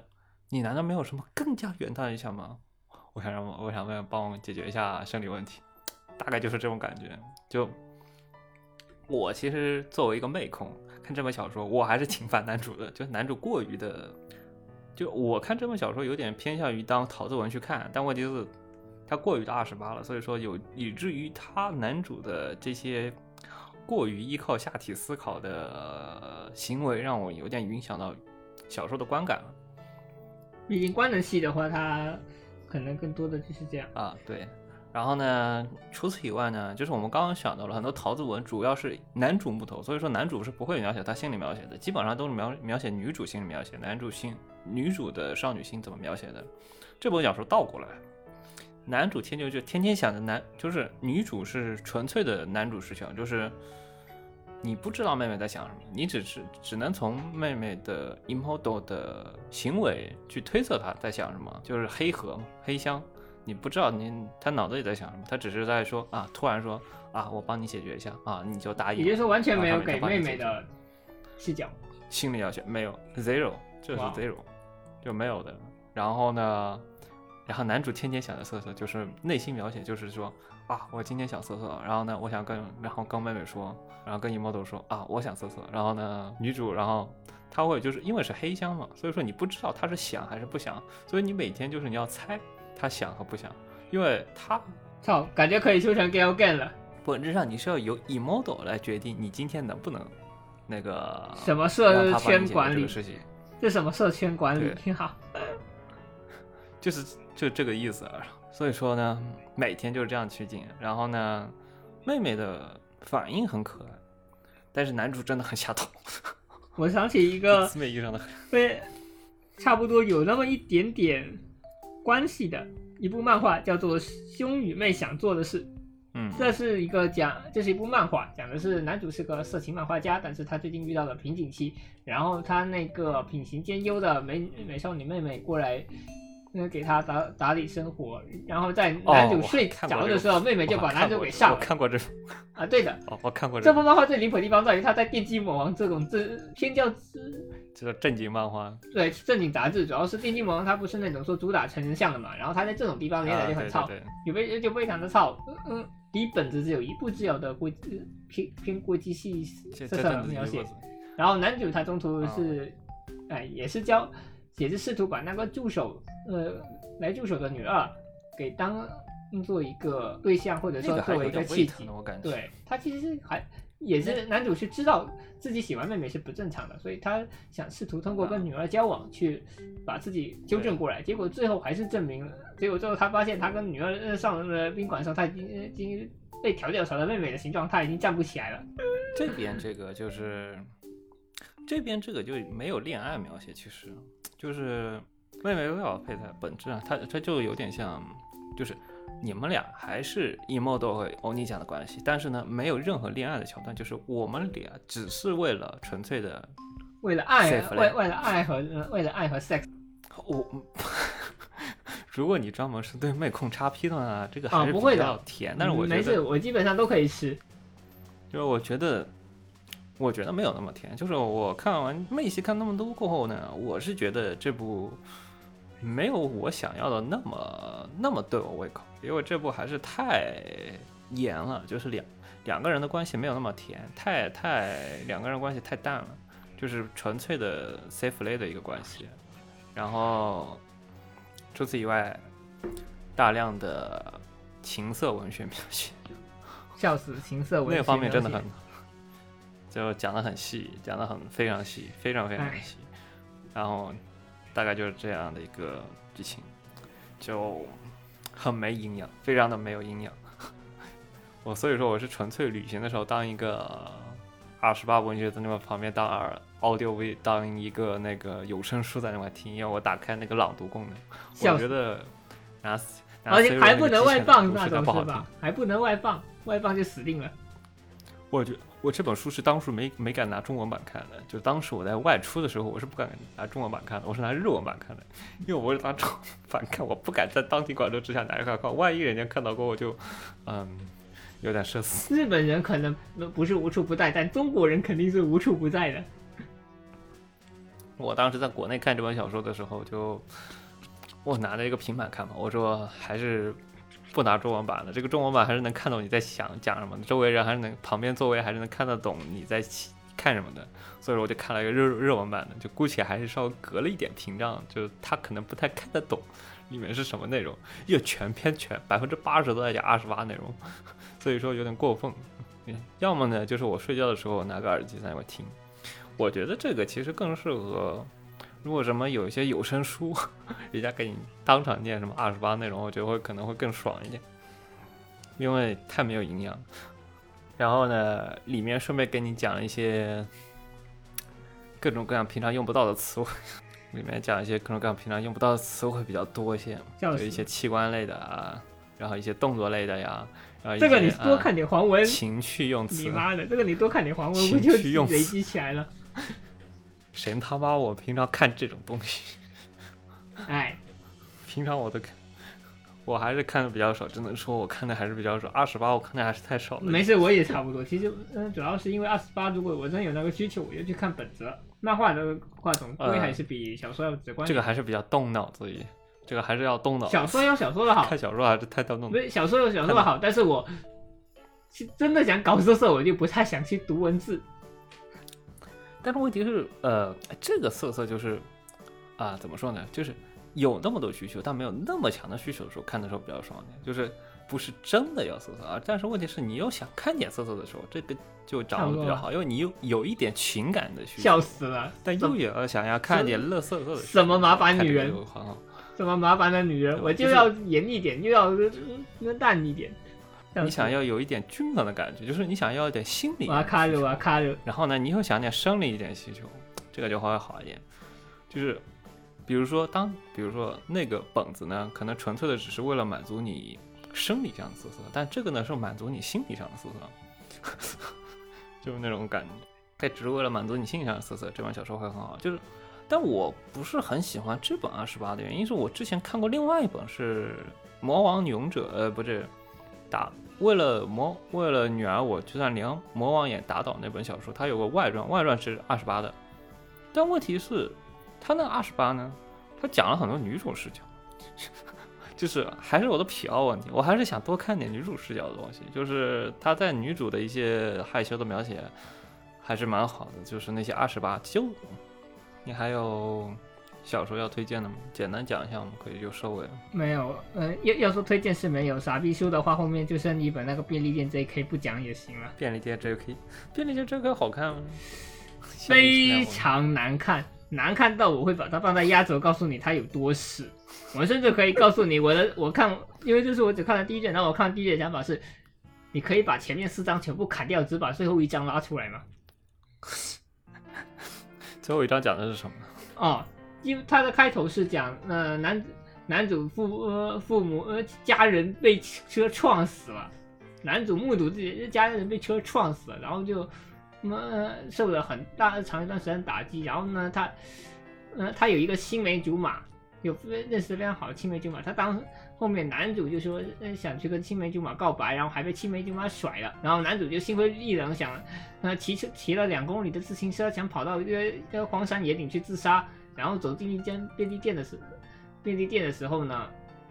你难道没有什么更加远大的理想吗？我想让，我我想妹妹帮我解决一下生理问题。大概就是这种感觉。就我其实作为一个妹控，看这本小说，我还是挺反男主的。就男主过于的，就我看这本小说有点偏向于当桃子文去看，但问题是，他过于的二十八了，所以说有以至于他男主的这些。过于依靠下体思考的行为，让我有点影响到小说的观感了。毕竟官能系的话，它可能更多的就是这样啊。对，然后呢，除此以外呢，就是我们刚刚想到了很多桃子文，主要是男主木头，所以说男主是不会描写他心理描写的，基本上都是描描写女主心理描写，男主心女主的少女心怎么描写的。这本小说倒过来。男主天就就天天想着男，就是女主是纯粹的男主视角，就是你不知道妹妹在想什么，你只是只能从妹妹的 emodo 的行为去推测她在想什么，就是黑盒嘛，黑箱，你不知道你她脑子里在想什么，她只是在说啊，突然说啊，我帮你解决一下啊，你就答应。也就是说完全没有给妹妹的视角，心理要求没有 zero，这是 zero，就没有的。然后呢？然后男主天天想着瑟瑟，就是内心描写，就是说啊，我今天想瑟瑟，然后呢，我想跟，然后跟妹妹说，然后跟姨妈都说啊，我想瑟瑟，然后呢，女主，然后她会就是因为是黑箱嘛，所以说你不知道她是想还是不想，所以你每天就是你要猜她想和不想，因为她操，感觉可以修成 gal game 了。本质上你是要由 emodo 来决定你今天能不能那个什么社圈管理事情。这什么社圈管理对挺好。就是就这个意思啊。所以说呢，每天就是这样取景。然后呢，妹妹的反应很可爱，但是男主真的很下头，我想起一个字面意义上的很。对，差不多有那么一点点关系的一部漫画，叫做《兄与妹想做的事》。嗯，这是一个讲，这是一部漫画，讲的是男主是个色情漫画家，但是他最近遇到了瓶颈期，然后他那个品行兼优的美美少女妹妹过来，呃，给他打打理生活，然后在男主睡着的时候，妹妹就把男主给上了。看过这，啊，对的。哦，我看过这这，部漫画最离谱的地方在于，他在电击魔王这种这偏较这个正经漫画。对正经杂志，主要是电击魔王它不是那种说主打成人向的嘛，然后他在这种地方连载就很糙，有非就非常的糙，嗯嗯，离本子只有一步之遥的国呃偏偏国际系色彩描写。然后男主他中途啊是，哎、也是教，也是试图把那个助手呃来助手的女二给当做一个对象，或者说作为一个契机。对他其实还也是男主是知道自己喜欢妹妹是不正常的，所以他想试图通过跟女二交往去把自己纠正过来，结果最后还是证明了，结果最后他发现他跟女儿呃上了宾馆的时候，他已经已经被调教成了妹妹的形状，他已经站不起来了。这边这个就是，这边这个就没有恋爱描写，其实就是妹妹要配菜本质啊，它它就有点像，就是你们俩还是一模都会欧尼酱的关系，但是呢，没有任何恋爱的桥段，就是我们俩只是为了纯粹的为了爱，为为了爱和呃为了爱和 sex 我。如果你专门是对妹控叉 P 的话，这个啊还是比较甜，但是我觉得没事，我基本上都可以吃。就是我觉得，我觉得没有那么甜。就是我看完妹系看那么多过后呢，我是觉得这部没有我想要的那么那么对我胃口，因为这部还是太严了，就是两两个人的关系没有那么甜，太太两个人关系太淡了，就是纯粹的 safe play 的一个关系。然后除此以外，大量的情色文学描写。笑死，情色文学那个方面真的描很，就讲的很细，讲的很非常细，非常非常哎细。然后大概就是这样的一个剧情，就很没营养，非常的没有营养。我所以说我是纯粹旅行的时候当一个二十八文学在那么旁边当耳 audio V 当一个那个有声书在那块听，因为我打开那个朗读功能，我觉得拿拿而且还不能外放那种是吧？还不能外放，外放就死定了。我觉我这本书是当初没没敢拿中文版看的，就当时我在外出的时候，我是不敢拿中文版看的，我是拿日文版看的，因为我是拿中文版看，我不敢在当地广州之下拿一块看，万一人家看到过我就，嗯，有点社死。日本人可能不是无处不在，但中国人肯定是无处不在的。我当时在国内看这本小说的时候就，我拿着一个平板看嘛，我说还是不拿中文版的，这个中文版还是能看懂你在想讲什么，周围人还是能旁边座位还是能看得懂你在看什么的，所以说我就看了一个日日文版的，就姑且还是稍微隔了一点屏障，就他可能不太看得懂里面是什么内容，因为全篇全百分之八十都在讲二十八内容，所以说有点过分。要么呢，就是我睡觉的时候拿个耳机在那边听。我觉得这个其实更适合，如果什么有一些有声书，人家给你当场念什么二十八内容，我觉得会可能会更爽一点，因为太没有营养。然后呢，里面顺便给你讲一些各种各样平常用不到的词汇，里面讲一些各种各样平常用不到的词汇比较多一些，笑死就一些器官类的啊，然后一些动作类的呀，然后一这个你些多看点黄文。啊，情趣用词。你，妈的，这个你多看点黄文，情不就累积起来了？谁他妈我平常看这种东西。哎，平常我都看，我还是看的比较少，只能说我看的还是比较少。二十八我看的还是太少了。没事，我也差不多。其实，嗯，主要是因为二十八，如果我真有那个需求，我就去看本子了。漫画的话，总归还是比小说要直观。这个还是比较动脑子一，这个还是要动脑。小说有小说的好，看小说还是太动脑子。不是小说有小说的好，但是我是真的想搞色色，我就不太想去读文字。但是问题是，呃，这个色色就是啊，怎么说呢？就是有那么多需求，但没有那么强的需求的时候，看的时候比较爽一点。就是不是真的要色色啊，但是问题是你又想看点色色的时候，这个就掌握的比较好，因为你有有一点情感的需求，笑死了！但又有想要看点乐色色的，什么麻烦女人看这个就很好。这么麻烦的女人，我就要严一点，又要呃淡一点。你想要有一点均衡的感觉，就是你想要一点心理，然后呢，你又想点生理一点需求，这个就会好一点。就是比如说当，比如说那个本子呢，可能纯粹的只是为了满足你生理上的色色，但这个呢是满足你心理上的色色，就是那种感觉。它只是为了满足你心理上的色色，这本小说会很好。就是，但我不是很喜欢这本二十八的原因是我之前看过另外一本是《魔王勇者》，呃，不是打为了魔为了女儿，我就算连魔王也打倒那本小说，它有个外传，外传是二十八的，但问题是，它那二十八呢，它讲了很多女主视角，就是还是我的癖好问题，我还是想多看点女主视角的东西，就是他在女主的一些害羞的描写还是蛮好的，就是那些二十八就，你还有小说要推荐的吗？简单讲一下，我们可以就收尾了。没有，嗯，要要说推荐是没有，傻逼书的话后面就剩一本那个便利店 J.K. 不讲也行了，便利店 JK，便利店 JK 好看吗？非常难看，难看到我会把它放在压轴，告诉你它有多屎。我甚至可以告诉你我的，我看，因为这是我只看了第一卷，然后我看第一卷的想法是，你可以把前面四张全部砍掉，只把最后一张拉出来吗？最后一张讲的是什么？哦，因为它的开头是讲，呃，男男主父呃父母呃家人被车撞死了，男主目睹自己家人被车撞死了，然后就，呃受了很大长一段时间打击，然后呢，他，呃，他有一个青梅竹马，有认识非常好的青梅竹马，他当后面男主就说，呃，想去跟青梅竹马告白，然后还被青梅竹马甩了，然后男主就心灰意冷，想，呃，骑车骑了两公里的自行车，想跑到一个一个荒山野岭去自杀，然后走进一间便利店的时，便利店的时候呢，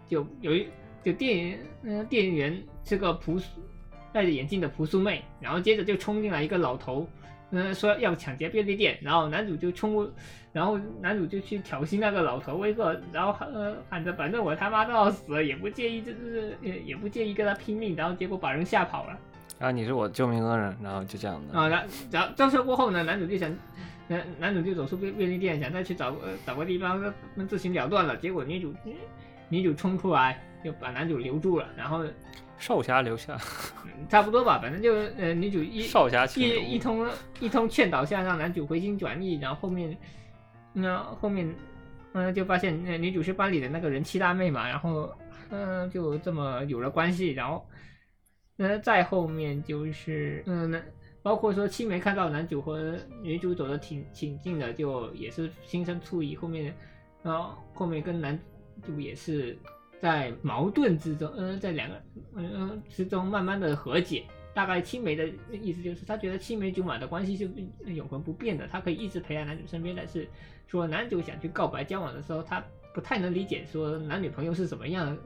就有一就店员，呃，店员是个朴素戴着眼镜的朴素妹，然后接着就冲进来一个老头，嗯、说要抢劫便利店，然后男主就冲过，然后男主就去挑衅那个老头威吓，然后呃喊着反正我他妈都要死了，也不介意，就是也也不介意跟他拼命，然后结果把人吓跑了。啊，你是我救命恩人，然后就这样的。啊，然然后这事过后呢，男主就想，男男主就走出便便利店，想再去找呃找个地方呃自行了断了。结果女主女主冲出来，就把男主留住了。然后、少侠留下，嗯差不多吧，反正就呃女主一少侠一一通一通劝导下，让男主回心转意。然后后面，那、后面，嗯、就发现那女主是班里的那个人气大妹嘛，然后嗯、就这么有了关系。然后，呃，再后面就是嗯，那包括说青梅看到男主和女主走的挺挺近的，就也是心生醋意。后面，然后后面跟男主也是在矛盾之中，呃，在两个嗯、呃、之中慢慢的和解。大概青梅的意思就是，他觉得青梅竹马的关系是永恒不变的，他可以一直陪在男主身边。但是说男主想去告白交往的时候，他不太能理解说男女朋友是什么样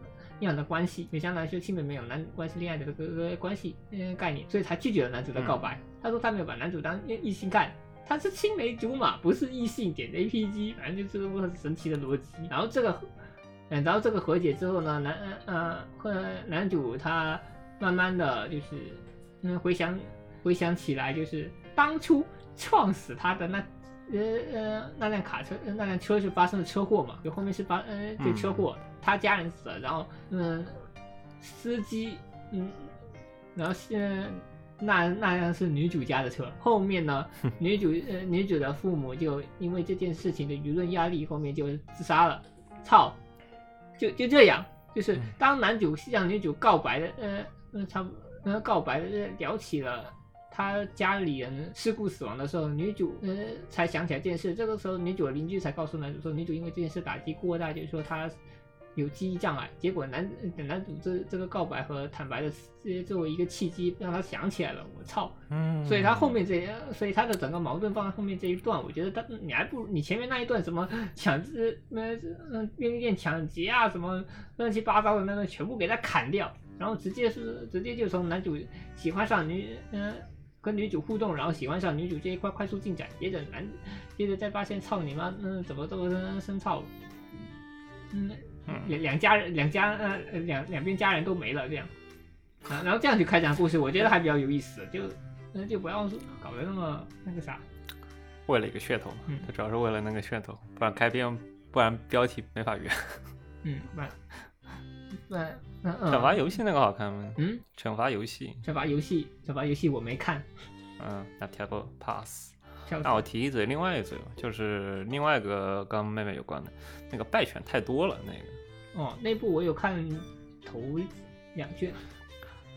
样的关系，就相当于说青梅没有男关系恋爱的这个这个关系嗯概念，所以才拒绝了男主的告白。他说他没有把男主当异性看，他是青梅竹马，不是异性点 APG，反正就是我很神奇的逻辑。然后这个，嗯，然后这个和解之后呢，男呃呃男主他慢慢的就是嗯回想回想起来，就是当初撞死他的那。呃呃，那辆卡车，呃那辆车是发生了车祸嘛？就后面是发，呃，对车祸，他家人死了，然后，嗯，司机，嗯，然后现在那那辆是女主家的车，后面呢，女主呃女主的父母就因为这件事情的舆论压力，后面就自杀了。操，就就这样，就是当男主向女主告白的，呃呃差不呃告白的呃聊起了。他家里人事故死亡的时候，女主呃才想起来这件事。这个时候，女主的邻居才告诉男主说，女主因为这件事打击过大，就是说她有记忆障碍。结果男男主这这个告白和坦白的这作为一个契机，让他想起来了。我操！嗯，所以他后面这，所以他的整个矛盾放在后面这一段，我觉得他你还不如你前面那一段什么抢呃嗯便利店抢劫啊什么乱七八糟的那个全部给他砍掉，然后直接是直接就从男主喜欢上女嗯。跟女主互动，然后喜欢上女主这一块快速进展，接着男，接着再发现操你妈，嗯，怎么都生生操，嗯，两两家人两家呃两两边家人都没了这样，啊然后这样去开展故事，我觉得还比较有意思，就那就不要说搞得那么那个啥。为了一个噱头嘛，嗯它主要是为了那个噱头，不然开篇不然标题没法圆。嗯，不然不然那嗯惩罚游戏那个好看吗？嗯，惩罚游戏，惩罚游戏，惩罚游戏我没看，嗯，那跳过 pass。跳那我提一嘴，另外一嘴就是另外一个跟妹妹有关的，那个败犬太多了，那个。哦，那部我有看头两卷，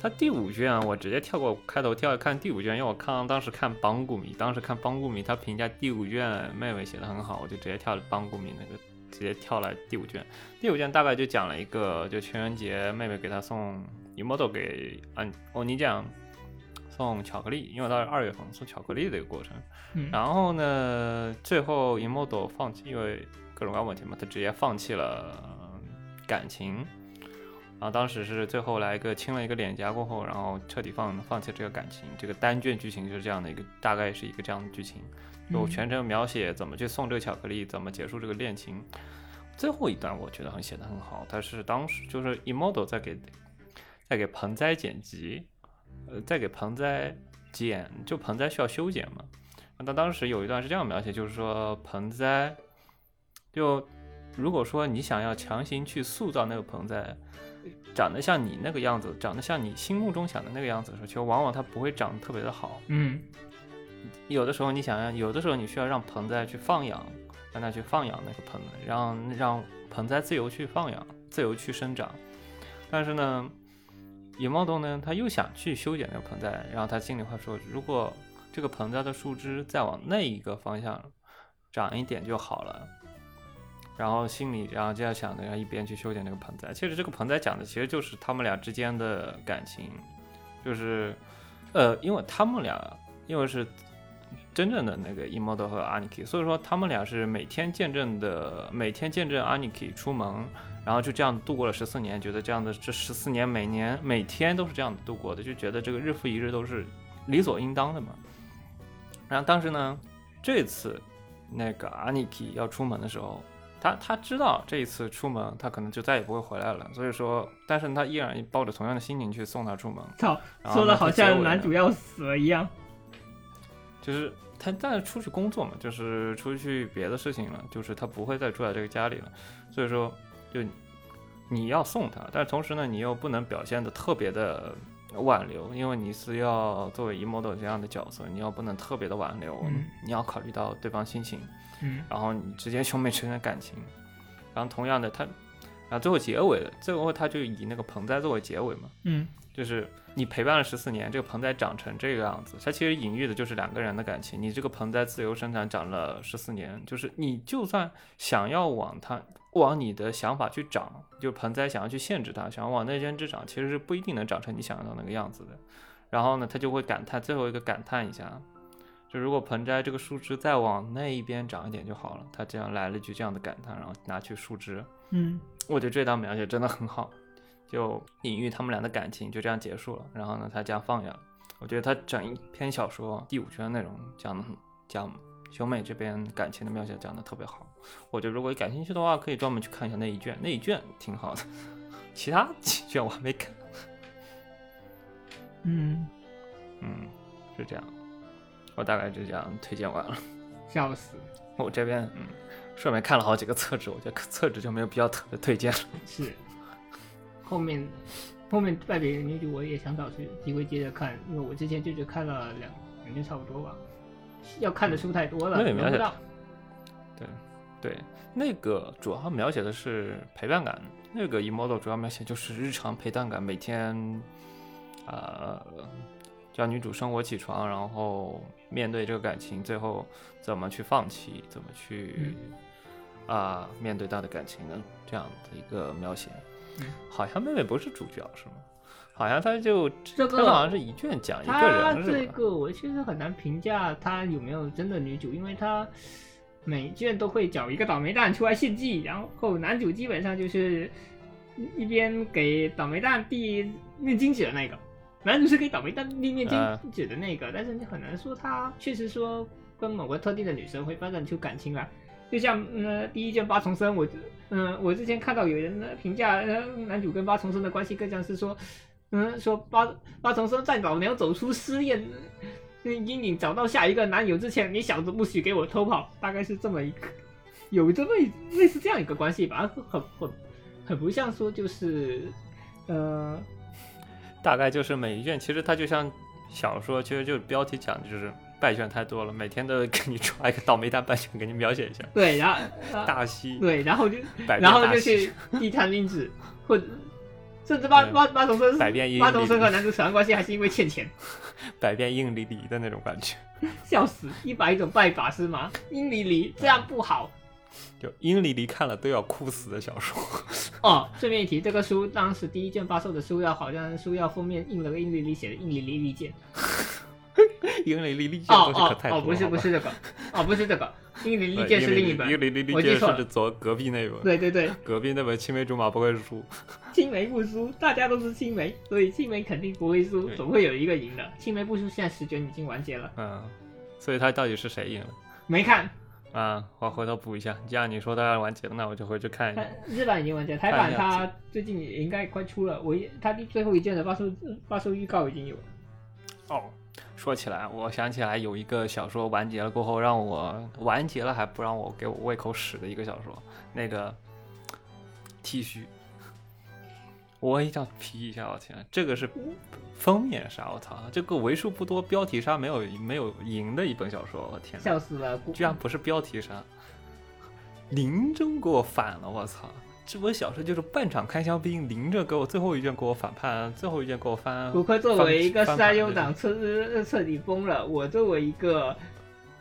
他第五卷我直接跳过开头跳看第五卷，因为我看当时看邦古米，当时看邦古米，他评价第五卷妹妹写的很好，我就直接跳了邦古米那个，直接跳了第五卷。第五卷大概就讲了一个，就情人节妹妹给他送 emodo 给安欧尼酱送巧克力，因为到二月份送巧克力的一个过程。嗯，然后呢，最后 emodo 放弃，因为各种各样问题嘛，他直接放弃了呃感情。然后当时是最后来一个亲了一个脸颊过后，然后彻底放放弃这个感情。这个单卷剧情就是这样的一个，大概是一个这样的剧情，就嗯全程描写怎么去送这个巧克力，怎么结束这个恋情。最后一段我觉得很写的很好，但是当时就是 emodo 在给在给盆栽剪辑，呃，在给盆栽剪，就盆栽需要修剪嘛。那当时有一段是这样描写，就是说盆栽，就如果说你想要强行去塑造那个盆栽，长得像你那个样子，长得像你心目中想的那个样子的时候，其实往往它不会长得特别的好。嗯有的时候你想要，有的时候你需要让盆栽去放养，让它去放养那个盆，让让盆栽自由去放养，自由去生长。但是呢，野猫洞呢，他又想去修剪那个盆栽，然后他心里话说，如果这个盆栽的树枝再往那一个方向长一点就好了。然后心里，然后就要想着要一边去修剪那个盆栽。其实这个盆栽讲的其实就是他们俩之间的感情，就是，呃，因为他们俩因为是真正的那个 Emodo 和 Aniki，所以说他们俩是每天见证的，每天见证 Aniki 出门，然后就这样度过了十四年，觉得这样的这十四年每年每天都是这样度过的，就觉得这个日复一日都是理所应当的嘛。然后当时呢，这次那个 Aniki 要出门的时候，他他知道这一次出门他可能就再也不会回来了，所以说，但是他依然抱着同样的心情去送他出门。操，说的好像男主要死了一样。就是他但是出去工作嘛，就是出去别的事情了，就是他不会再住在这个家里了，所以说就你要送他，但是同时呢，你又不能表现的特别的挽留，因为你是要作为一 model 这样的角色，你要不能特别的挽留，嗯。你要考虑到对方心情，嗯。然后你之间兄妹之间的感情，然后同样的他，然后最后结尾的最后他就以那个盆栽作为结尾嘛，嗯就是你陪伴了十四年，这个盆栽长成这个样子，它其实隐喻的就是两个人的感情。你这个盆栽自由生长长了十四年，就是你就算想要往它往你的想法去长，就盆栽想要去限制它，想要往那边之长，其实是不一定能长成你想要的那个样子的。然后呢，他就会感叹最后一个感叹一下，就如果盆栽这个树枝再往那一边长一点就好了。他这样来了一句这样的感叹，然后拿去树枝。嗯我觉得这段描写真的很好，就隐喻他们俩的感情就这样结束了。然后呢，他这样放下了。我觉得他整一篇小说第五卷的内容讲的讲兄妹这边感情的描写讲的特别好。我觉得如果感兴趣的话，可以专门去看一下那一卷，那一卷挺好的。其他几卷我还没看。嗯，嗯，是这样。我大概就这样推荐完了。笑死。我这边嗯，顺便看了好几个厕纸，我觉得厕纸就没有必要特别推荐了。是，后面后面败北女主我也想找机机会接着看，因为我之前就只看了两两卷差不多吧，要看的书太多了，那也描写轮不到。对对，那个主要描写的是陪伴感，那个 emodo 主要描写就是日常陪伴感，每天，呃，叫女主生活起床，然后面对这个感情，最后怎么去放弃，怎么去啊、面对她的感情的这样的一个描写。嗯好像妹妹不是主角是吗？好像她就这好像是一卷讲一个她人是吧？这个我其实很难评价她有没有真的女主，因为她每卷都会找一个倒霉蛋出来献祭，然后男主基本上就是一边给倒霉蛋递面巾纸的那个，男主是给倒霉蛋递面巾纸的那个，但是你很难说他确实说跟某个特定的女生会发展出感情来。就像嗯、第一卷八重生，我嗯、我之前看到有人的评价，呃，男主跟八重生的关系更像是说，嗯，说八八重生在老娘走出失恋阴影，找到下一个男友之前，你小子不许给我偷跑，大概是这么一个，有这么一类似这样一个关系吧，很很很不像说就是，呃，大概就是每一卷，其实它就像小说，其实就是标题讲的就是败犬太多了，每天都 给你抓一个倒霉蛋败犬给你描写一下，对，然后、呃大西，对，然后就百然后就去地摊拎纸，或者甚至八对八八重生百变阴八重生和男主扯上关系还是因为欠钱，百变硬离离的那种感觉，笑死！一百种拜法是吗？硬离离这样不好就阴离离看了都要哭死的小说。哦。顺便一提，这个书当时第一卷发售的书要好像书要封面印了个阴离离写的阴离离利剑。阴离离利剑哦东西可太多了，哦哦，不是不是这个，哦不是这个，阴离离对剑是另一本。阴离离利剑是左隔壁那本，对对对，隔壁那本青梅竹马不会输。青梅不输，大家都是青梅，所以青梅肯定不会输，总会有一个赢的。青梅不输，现在十卷已经完结了，嗯，所以他到底是谁赢了？没看。啊，我回头补一下。既然你说他完结了，那我就回去看一下。日版已经完结，台版它最近也应该快出了。我一它第最后一卷的发售发售预告已经有了。哦，说起来，我想起来有一个小说完结了过后，让我完结了还不让我给我胃口使的一个小说，那个剃须。我一定要批一下，我天，这个是封面杀，我操，这个为数不多标题杀没有没有赢的一本小说，我天哪，笑死了！居然不是标题杀，林中给我反了，我操！这本小说就是半场开香槟，临着给我最后一卷给我反叛，最后一卷给我翻。骨科作为一个翻三优党彻呃彻底疯了。我作为一个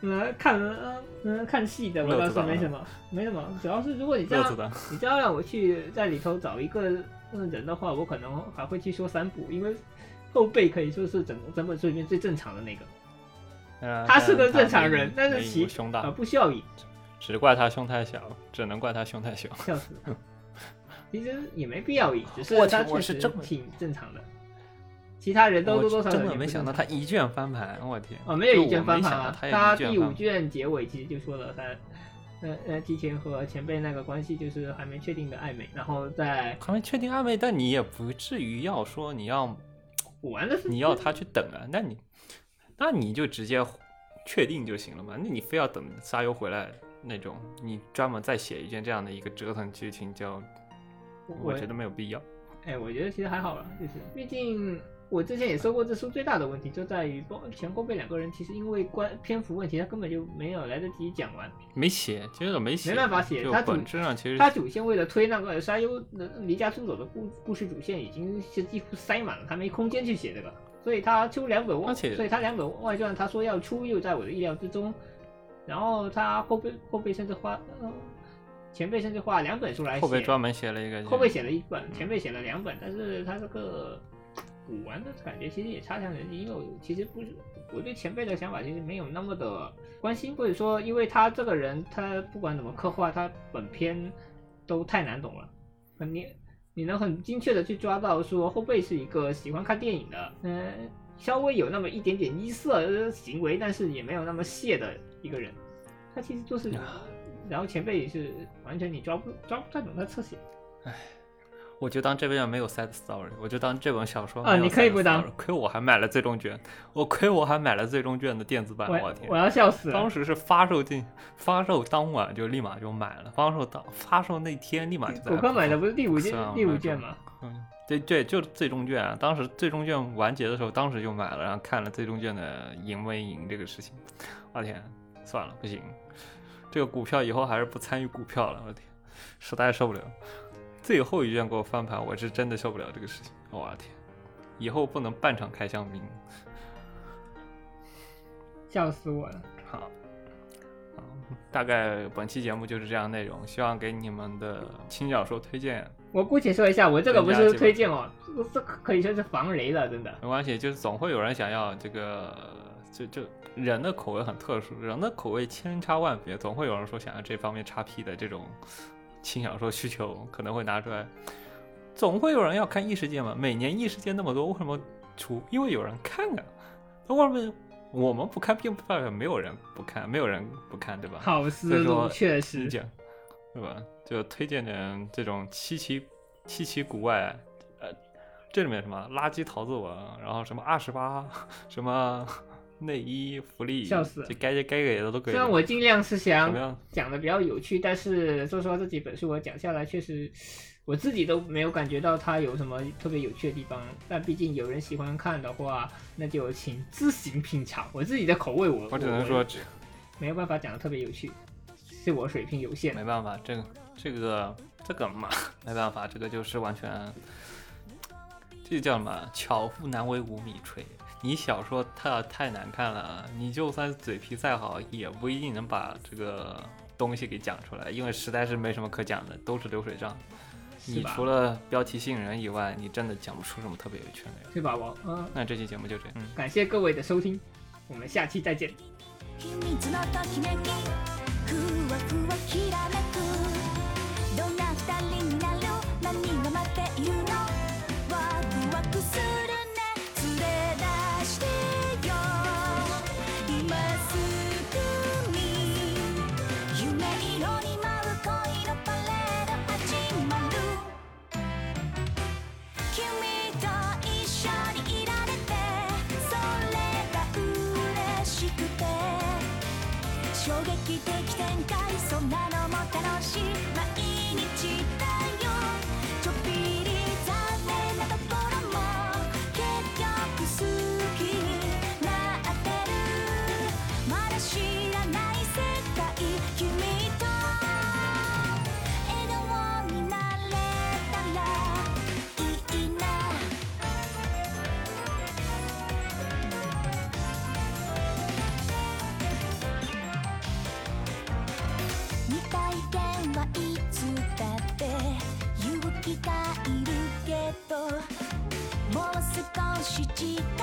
呃看呃呃看戏的，我倒是没什么没什么。主要是如果你这样子的，你这样让我去在里头找一个呃人的话，我可能还会去说三部，因为后背可以说是整整本书里面最正常的那个，嗯他是个正常人但是其过胸大啊，不需要赢，只怪他胸太小，只能怪他胸太小。笑死了。其实也没必要赢，只是他确实挺正常的。其他人都多多少少真的没想到他一卷翻盘，我天！哦，没有一卷翻盘啊！他第五一卷结尾其实就说了他，呃呃，提前和前辈那个关系就是还没确定的暧昧，然后在还没确定暧昧，但你也不至于要说你要我玩的是你要他去等啊，那你那你就直接确定就行了嘛。那你非要等沙优回来那种，你专门再写一卷这样的一个折腾剧情，就我觉得没有必要。哎，我觉得其实还好了，就是毕竟我之前也说过，这书最大的问题就在于包前后辈两个人其实因为关篇幅问题，他根本就没有来得及讲完。没写，其实没写，没办法写他本质上其实他主线为了推那个沙优的离家出走的故故事主线，已经是几乎塞满了，他没空间去写这个，所以他出两本外，而且所以他两本外传，他说要出又在我的意料之中，然后他后背后背甚至花，呃、前辈甚至画两本书来写，后辈专门写了一个，后辈写了一本，前辈写了两本，但是他这个古玩的感觉其实也差强人意，因为我其实不是我对前辈的想法其实没有那么的关心，或者说因为他这个人他不管怎么刻画，他本片都太难懂了，你你能很精确的去抓到说后辈是一个喜欢看电影的，嗯、稍微有那么一点点异色的行为，但是也没有那么屑的一个人，他其实就是。然后前辈也是完全你抓不抓不太懂他侧写，我就当这边没有 side story，我就当这本小说啊你可以不当亏我还买了最终卷，我亏我还买了最终卷的电子版，我天我我！要笑死了当。时是发售进发售当晚就立马就买了，发售当发售那天立马就在骨科买的不是第五卷第五卷吗？嗯，对对，就是最终卷啊！当时最终卷完结的时候，当时就买了，然后看了最终卷的赢没赢这个事情。我天，算了，不行，这个股票以后还是不参与股票了。我天，实在受不了。最后一卷给我翻盘，我是真的受不了这个事情。我天，以后不能半场开香槟。笑死我了。好，大概本期节目就是这样内容，希望给你们的轻小说推荐我姑且说一下，我这个不是推荐哦，这这可以说是防雷了，真的。没关系，就是总会有人想要这个，就就人的口味很特殊，人的口味千差万别，总会有人说想要这方面叉 P 的这种轻小说需求可能会拿出来，总会有人要看异世界嘛。每年异世界那么多，为什么出？因为有人看啊。那为什么我们不看，并不代表没有人不看，没有人不看，对吧？好思路，确实。对吧？就推荐点这种稀奇稀奇古怪，呃，这里面什么垃圾桃子文，然后什么二十八，什么内衣福利，笑死就该该给的都给了。虽然我尽量是想？讲的比较有趣，但是说实话，这几本书我讲下来，确实我自己都没有感觉到它有什么特别有趣的地方。但毕竟有人喜欢看的话，那就请自行品尝。我自己的口味我，我只能说这没有办法讲的特别有趣，是我水平有限。没办法，这个这个这个嘛，没办法，这个就是完全，这叫什么？巧妇难为无米炊。你小说它太难看了，你就算嘴皮再好，也不一定能把这个东西给讲出来，因为实在是没什么可讲的，都是流水账。你除了标题吸引人以外，你真的讲不出什么特别有趣的内容。是吧，我嗯，那这期节目就这样，嗯，感谢各位的收听，我们下期再见。少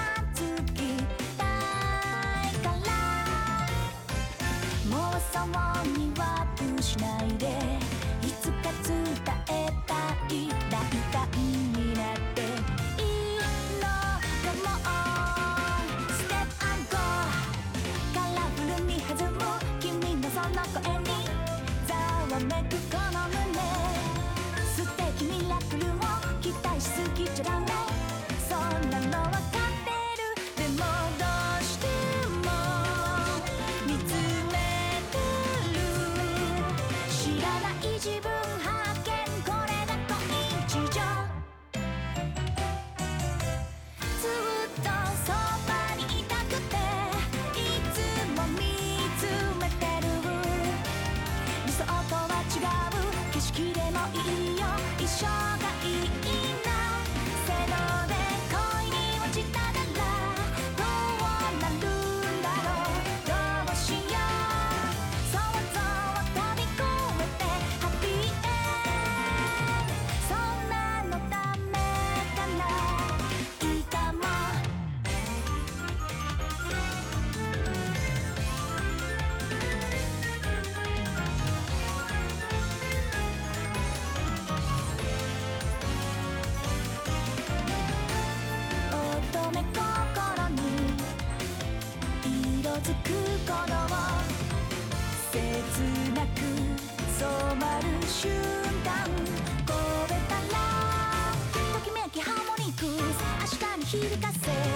風